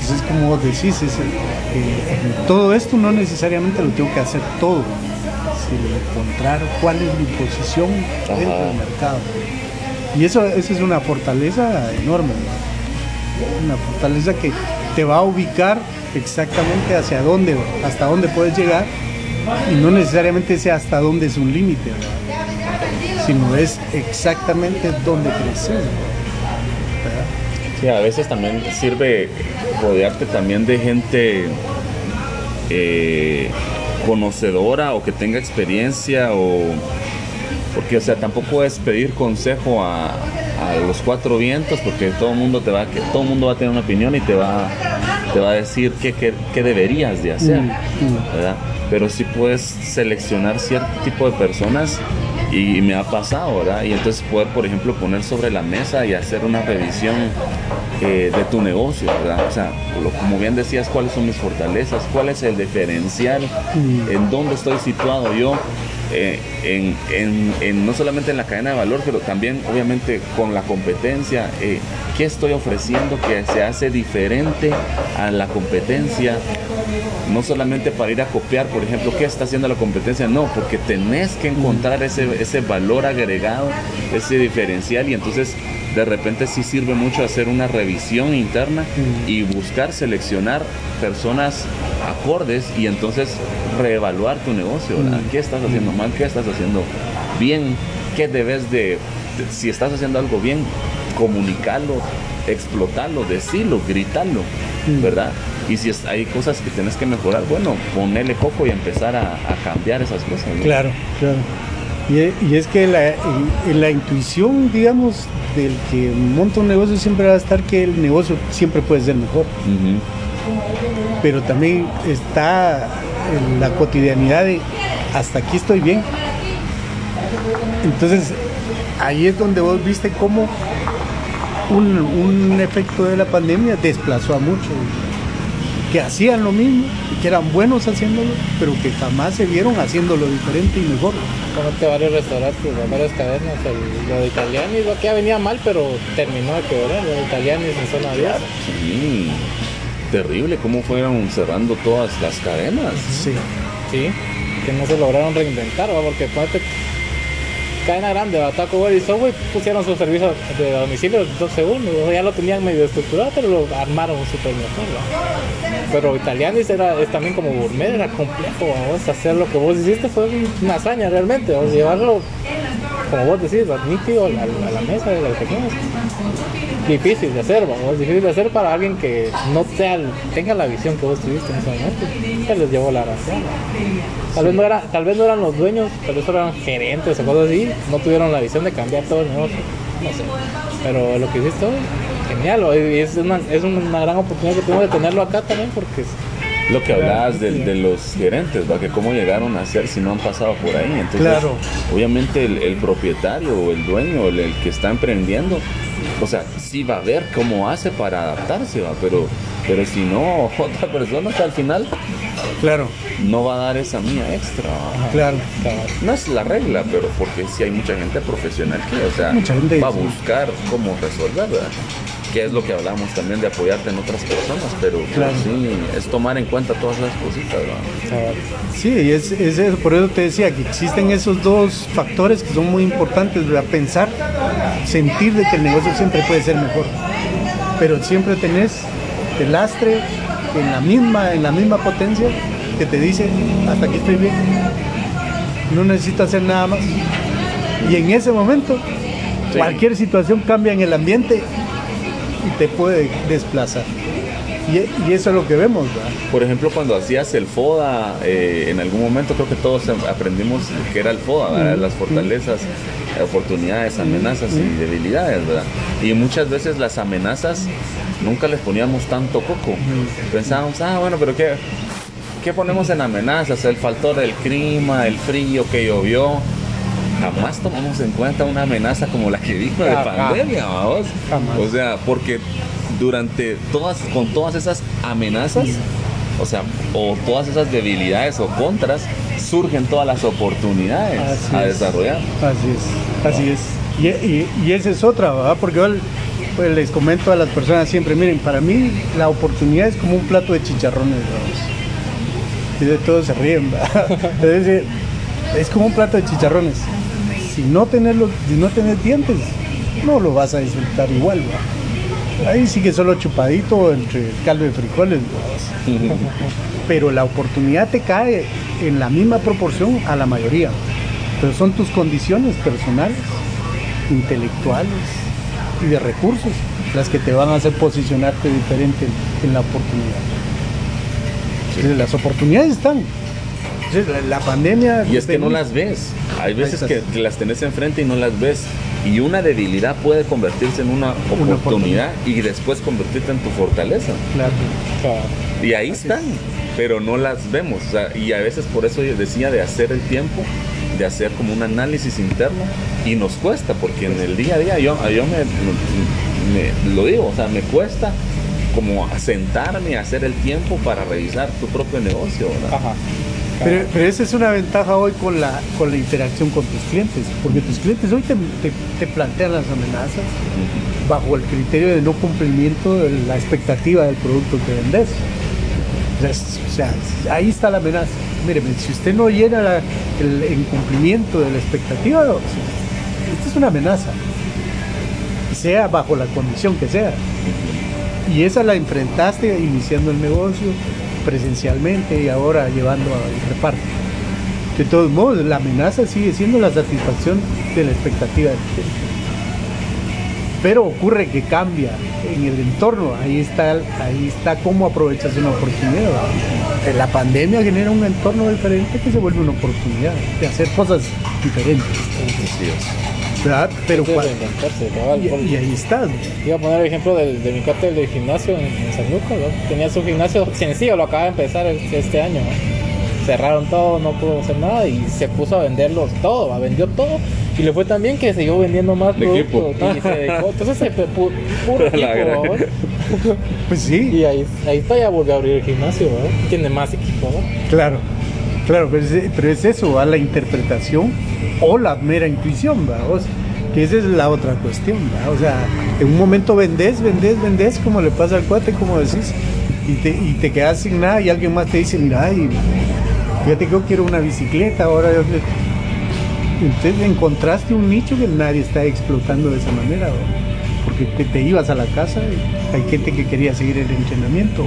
Entonces, como vos decís, es, eh, todo esto no necesariamente lo tengo que hacer todo, sino encontrar cuál es mi posición dentro Ajá. del mercado. Y eso, eso es una fortaleza enorme, ¿no? una fortaleza que te va a ubicar exactamente hacia dónde, hasta dónde puedes llegar, y no necesariamente sea hasta dónde es un límite, sino es exactamente dónde crecer. ¿verdad? Sí, a veces también sirve rodearte también de gente eh, conocedora o que tenga experiencia o porque o sea tampoco es pedir consejo a, a los cuatro vientos porque todo el mundo te va que todo mundo va a tener una opinión y te va te va a decir qué, qué- qué deberías de hacer Mm, mm. ¿verdad? pero sí puedes seleccionar cierto tipo de personas y me ha pasado, ¿verdad? Y entonces poder, por ejemplo, poner sobre la mesa y hacer una revisión eh, de tu negocio, ¿verdad? O sea, lo- como bien decías, cuáles son mis fortalezas, cuál es el diferencial, en dónde estoy situado yo, eh, en, en- en- no solamente en la cadena de valor, pero también obviamente con la competencia, eh, qué estoy ofreciendo que se hace diferente a la competencia, no solamente para ir a copiar, por ejemplo, qué está haciendo la competencia, no, porque tenés que encontrar ese, ese valor agregado, ese diferencial y entonces de repente sí sirve mucho hacer una revisión interna y buscar seleccionar personas acordes y entonces reevaluar tu negocio. ¿Qué estás haciendo mal? ¿Qué estás haciendo bien? ¿Qué debes de, de- si estás haciendo algo bien, comunicarlo, explotarlo, decirlo, gritarlo, ¿verdad? Y si es- hay cosas que tienes que mejorar, bueno, ponerle coco y empezar a, a cambiar esas cosas. ¿no? Claro, claro. Y, e- y es que la, y- la intuición, digamos, del que monta un negocio siempre va a estar que el negocio siempre puede ser mejor. Pero también está en la cotidianidad de hasta aquí estoy bien. Entonces, ahí es donde vos viste cómo un, un efecto de la pandemia desplazó a muchos. Que hacían lo mismo, que eran buenos haciéndolo, pero que jamás se vieron haciéndolo diferente y mejor. Conozco varios restaurantes, varias cadenas. El, lo de Italianis, lo que ya venía mal, pero terminó de quebrar. Lo de Italianis en zona 10. Sí, terrible cómo fueron cerrando todas las cadenas. Sí. Sí, que no se lograron reinventar, ¿va? porque ponete cadena grande, ¿va? Taco Bell y Subway pusieron su servicio de domicilio dos segundos, ya lo tenían medio estructurado, pero lo armaron súper mejor. Pero Italianis era, es también como gourmet, era complejo, hacer lo que vos hiciste fue una hazaña realmente, vamos a llevarlo, como vos decís, nítido a a la mesa de las personas. Difícil de hacer, vamos, difícil de hacer para alguien que no sea, tenga la visión que vos tuviste en ese momento, les llevó la razón. Tal vez, no era, tal vez no eran los dueños, tal vez eran gerentes o cosas así, no tuvieron la visión de cambiar todo el negocio, no sé. Pero lo que hiciste hoy, genial, y es una, es una gran oportunidad que tenemos de tenerlo acá también porque es- Lo que hablabas de, de los gerentes, ¿va? que cómo llegaron a ser si no han pasado por ahí. Entonces, Claro. obviamente el, el propietario o el dueño, el, el que está emprendiendo, o sea, sí va a ver cómo hace para adaptarse, ¿va? Pero, pero si no, otra persona que al final Claro, no va a dar esa mía extra. ¿va? claro. No es la regla, pero porque sí hay mucha gente profesional que, o sea, Mucha gente, va a buscar cómo resolver, ¿verdad? Que es lo que hablamos también de apoyarte en otras personas, pero Claro. sí, es tomar en cuenta todas las cositas, ¿verdad? Sí, y es, es eso, por eso te decía que existen esos dos factores que son muy importantes, ¿verdad? pensar, sentir de que el negocio siempre puede ser mejor, pero siempre tenés el lastre en la misma, en la misma potencia que te dice hasta aquí estoy bien, no necesito hacer nada más. Y en ese momento, Sí. cualquier situación cambia en el ambiente y te puede desplazar. Y, y eso es lo que vemos, ¿verdad? Por ejemplo, cuando hacías el FODA, eh, en algún momento creo que todos aprendimos que era el FODA, las fortalezas, oportunidades, amenazas y debilidades, ¿verdad? Y muchas veces las amenazas nunca les poníamos tanto coco. Pensábamos, ah, bueno, pero ¿qué, ¿qué ponemos en amenazas? El factor del clima, el frío que llovió. Jamás tomamos en cuenta una amenaza como la que vino de pandemia, vamos. Jamás. O sea, porque durante todas, con todas esas amenazas, o sea, o todas esas debilidades o contras, surgen todas las oportunidades Así a es. desarrollar. Así es, así es. Y, y- y esa es otra, ¿verdad? Porque yo pues, les comento a las personas siempre, miren, para mí la oportunidad es como un plato de chicharrones, ¿verdad? Y de todos se ríen. Es decir, es como un plato de chicharrones. Si no tenés, los- si no tenés dientes, no lo vas a disfrutar igual, ¿verdad? Ahí sí que solo chupadito entre caldo de frijoles, pero la oportunidad te cae en la misma proporción a la mayoría. Pero son tus condiciones personales, intelectuales y de recursos las que te van a hacer posicionarte diferente en, en la oportunidad. Las oportunidades están. La, pandemia... Y es que no las ves. Hay veces que, las tenés enfrente y no las ves. Y una debilidad puede convertirse en una Una oportunidad y después convertirte en tu fortaleza. Claro. Claro. Y ahí están, pero no las vemos. o sea, y a veces por eso yo decía de hacer el tiempo, de hacer como un análisis interno. Y nos cuesta, porque en el día a día yo, yo me, me- lo digo, o sea, me cuesta como sentarme a hacer el tiempo para revisar tu propio negocio. ¿verdad? Ajá. Pero, pero esa es una ventaja hoy con la, con la interacción con tus clientes, porque tus clientes hoy te, te- te plantean las amenazas bajo el criterio de no cumplimiento de la expectativa del producto que vendes. O sea, ahí está la amenaza. Míreme, si usted no llena la- el incumplimiento de la expectativa, o sea, esta es una amenaza, sea bajo la condición que sea. Y esa la enfrentaste iniciando el negocio presencialmente y ahora llevando al reparto. De todos modos, la amenaza sigue siendo la satisfacción de la expectativa del cliente. Pero ocurre que cambia en el entorno, ahí está, ahí está cómo aprovechas una oportunidad. ¿verdad? La pandemia genera un entorno diferente que se vuelve una oportunidad de hacer cosas diferentes. ¿Verdad? Pero Sí, cua- reinventarse, cabal, y, y ahí estás. Iba a poner el ejemplo del, de mi cuate del gimnasio en, en San Lucas, ¿no? Tenía su gimnasio sencillo, lo acaba de empezar este año, ¿no? Cerraron todo, no pudo hacer nada y se puso a venderlos todo, ¿va? vendió todo y le fue tan bien que siguió vendiendo más De productos equipo. y se dedicó, entonces se pu- puro La equipo. Pues sí. Y ahí, ahí está, ya volvió a abrir el gimnasio, ¿verdad? Tiene más equipo, ¿no? Claro, claro, pero es, pero es eso, a la interpretación o la mera intuición, ¿va? O sea, que esa es la otra cuestión, ¿va? O sea, en un momento vendés, vendés, vendés, como le pasa al cuate, como decís, y te, y te quedas sin nada y alguien más te dice, mira, y fíjate que yo quiero una bicicleta, ahora yo... Entonces encontraste un nicho que nadie está explotando de esa manera, ¿va? Porque te, te ibas a la casa y hay gente que quería seguir el entrenamiento.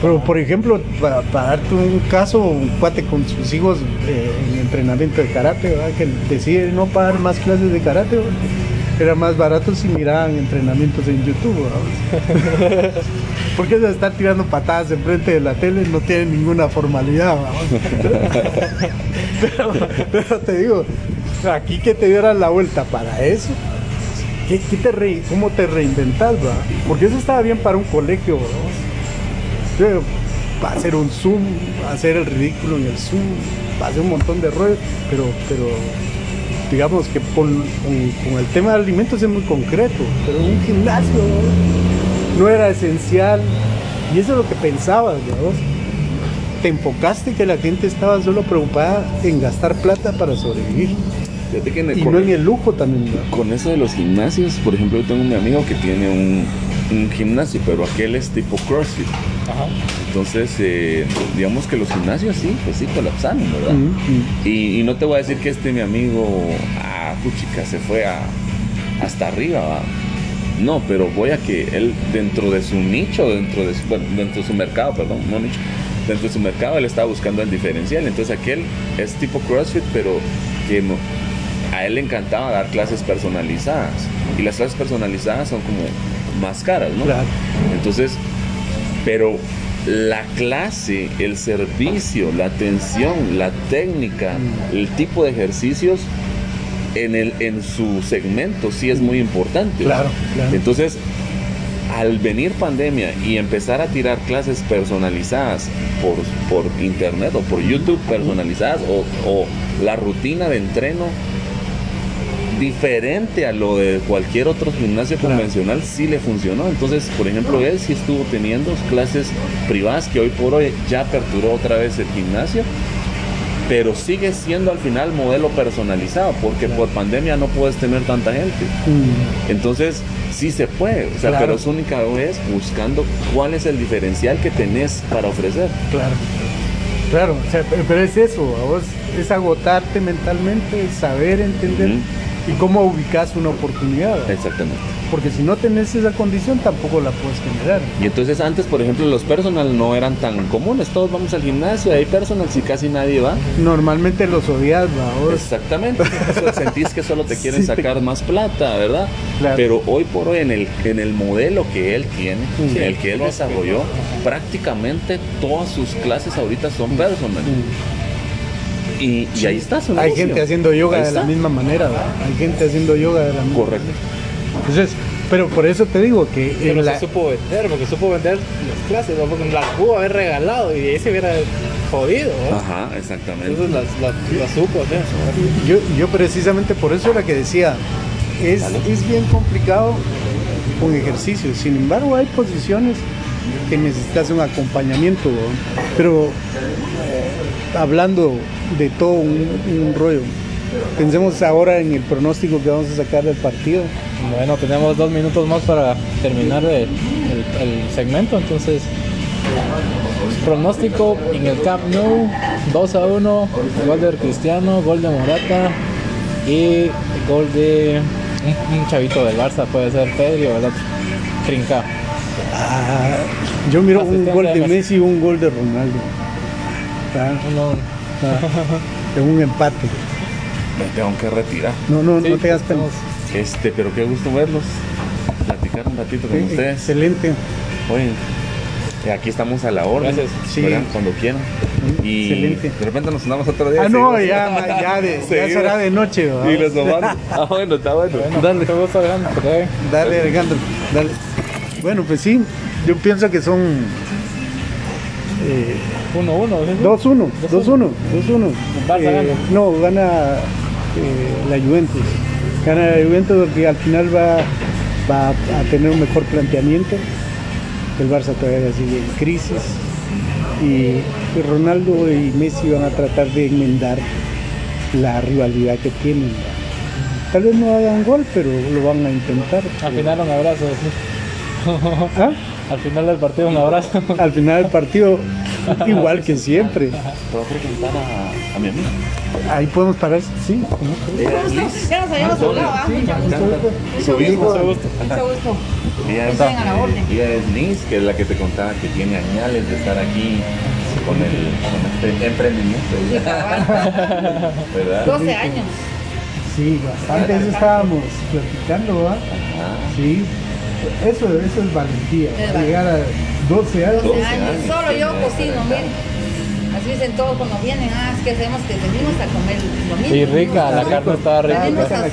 Pero, por ejemplo, para, para darte un caso, un cuate con sus hijos eh, en entrenamiento de karate, ¿verdad? que decide no pagar más clases de karate, ¿verdad? era más barato si miraban entrenamientos en YouTube. Porque de estar tirando patadas enfrente de la tele no tiene ninguna formalidad. pero te digo, aquí que te dieran la vuelta para eso. ¿Qué, qué te re- ¿Cómo te reinventas, va? Porque eso estaba bien para un colegio. Pero para hacer un Zoom, hacer el ridículo en el Zoom, para hacer un montón de rollos, pero, pero digamos que con, el tema de alimentos es muy concreto, pero un gimnasio ¿no? no era esencial y eso es lo que pensabas, ¿verdad? Te enfocaste que la gente estaba solo preocupada en gastar plata para sobrevivir Fíjate que y con, no en el lujo también. ¿verdad? con eso de los gimnasios, por ejemplo, yo tengo un amigo que tiene un, un gimnasio, pero aquel es tipo CrossFit. Ajá. Entonces, eh, digamos que los gimnasios sí, pues sí colapsaron, ¿verdad? Y, y no te voy a decir que este mi amigo, ah, puchica, se fue a, hasta arriba, ¿va? No, pero voy a que él dentro de su nicho, dentro de su, bueno, dentro de su mercado, perdón, no nicho, dentro de su mercado él estaba buscando el diferencial. Entonces aquel es tipo CrossFit, pero que no- a él le encantaba dar clases personalizadas. Y las clases personalizadas son como más caras, ¿no? Claro. Entonces, pero la clase, el servicio, la atención, la técnica, el tipo de ejercicios en, el, en su segmento sí es muy importante. Claro, claro. Entonces, al venir pandemia y empezar a tirar clases personalizadas por, por internet o por YouTube personalizadas o, o la rutina de entreno diferente a lo de cualquier otro gimnasio Claro. convencional sí le funcionó. Entonces, por ejemplo, él sí estuvo teniendo clases privadas que hoy por hoy ya aperturó otra vez el gimnasio, pero sigue siendo al final modelo personalizado porque por pandemia no puedes tener tanta gente. Mm. Entonces, sí se puede, o sea, Claro. pero es única vez buscando cuál es el diferencial que tenés para ofrecer. Claro. Claro, o sea, pe- pero es eso, a vos es agotarte mentalmente, saber entender. Y cómo ubicas una oportunidad. ¿verdad? Exactamente. Porque si no tenés esa condición tampoco la puedes generar. Y entonces antes, por ejemplo, los personal no eran tan comunes, todos vamos al gimnasio, hay personal si casi nadie va. Normalmente los odias. Vos- Exactamente. Eso sentís que solo te quieren Sí, te- sacar más plata, ¿verdad? Claro. Pero hoy por hoy en el, en el modelo que él tiene, Sí. en el que él desarrolló, prácticamente todas sus clases ahorita son personal. Y, y ahí está su Hay negocio. gente haciendo yoga Ahí de la misma manera, ¿va? Hay gente haciendo yoga de la misma Correcto. Entonces, pero por eso te digo que Pero en la- se supo vender, porque supo vender las clases, ¿no? porque las pudo haber regalado y ahí se hubiera jodido. ¿no? Ajá, exactamente. Entonces las, las, las supo hacer. yo, yo precisamente por eso era que decía, es, es bien complicado con ejercicio, sin embargo hay posiciones que necesitas un acompañamiento, ¿no? pero eh, hablando de todo un, un rollo, pensemos ahora en el pronóstico que vamos a sacar del partido. Bueno, tenemos dos minutos más para terminar el, el- el segmento, entonces pronóstico en el Camp Nou 2 a 1, gol de Cristiano, gol de Morata y gol de un, chavito del Barça, puede ser Pedri o el otro, Trinca. Ah, yo miro un gol de. Messi y un gol de Ronaldo. En un empate. Me tengo que retirar. No, no, Sí, no te hagas pena. estamos- Este, pero qué gusto verlos. Platicar un ratito con ustedes. Excelente. Oye, eh, aquí estamos a la orden. Gracias. Sí. ¿verdad? Cuando quieran. Y Excelente. de repente nos andamos otro día. Ah, no, ya, ya, de, ya será de noche. ¿va? Y los tomamos. Ah, bueno, está bueno. Bueno, Dale. gusto, Alejandro. Dale, Alejandro, dale. Bueno, pues sí, yo pienso que son eh, 1-1, ¿sí? 2-1, 2-1, 2-1. Barça Eh, gana. No, gana eh, la Juventus. Gana la Juventus porque al final va, va a tener un mejor planteamiento el Barça todavía sigue en crisis y Ronaldo y Messi van a tratar de enmendar la rivalidad que tienen. Tal vez no hagan gol, pero lo van a intentar. Al final un abrazo. ¿Ah? Al final del partido un abrazo. Al final del partido, igual que siempre. Te voy a presentar a, a mi amiga. Ahí podemos parar, sí. Ya nos habíamos hablado, ¿ah? Mucho gusto. Su hijo. Mucho gusto. Ella es, Estoy a la orden. ella es Liz, que es la que te contaba que tiene añales de estar aquí con, el, con este emprendimiento. Sí, cabal. ¿Verdad? 12 años. Sí, bastante. Eso estábamos platicando. Ajá. Sí. Eso, eso es valentía. Es valentía. Llegar a 12 años. 12 12 años. Solo yo cocino, miren. Así dicen todos cuando vienen, ah, es que hacemos que venimos a comer lo mismo. Y rica, la carne estaba rica. Venimos La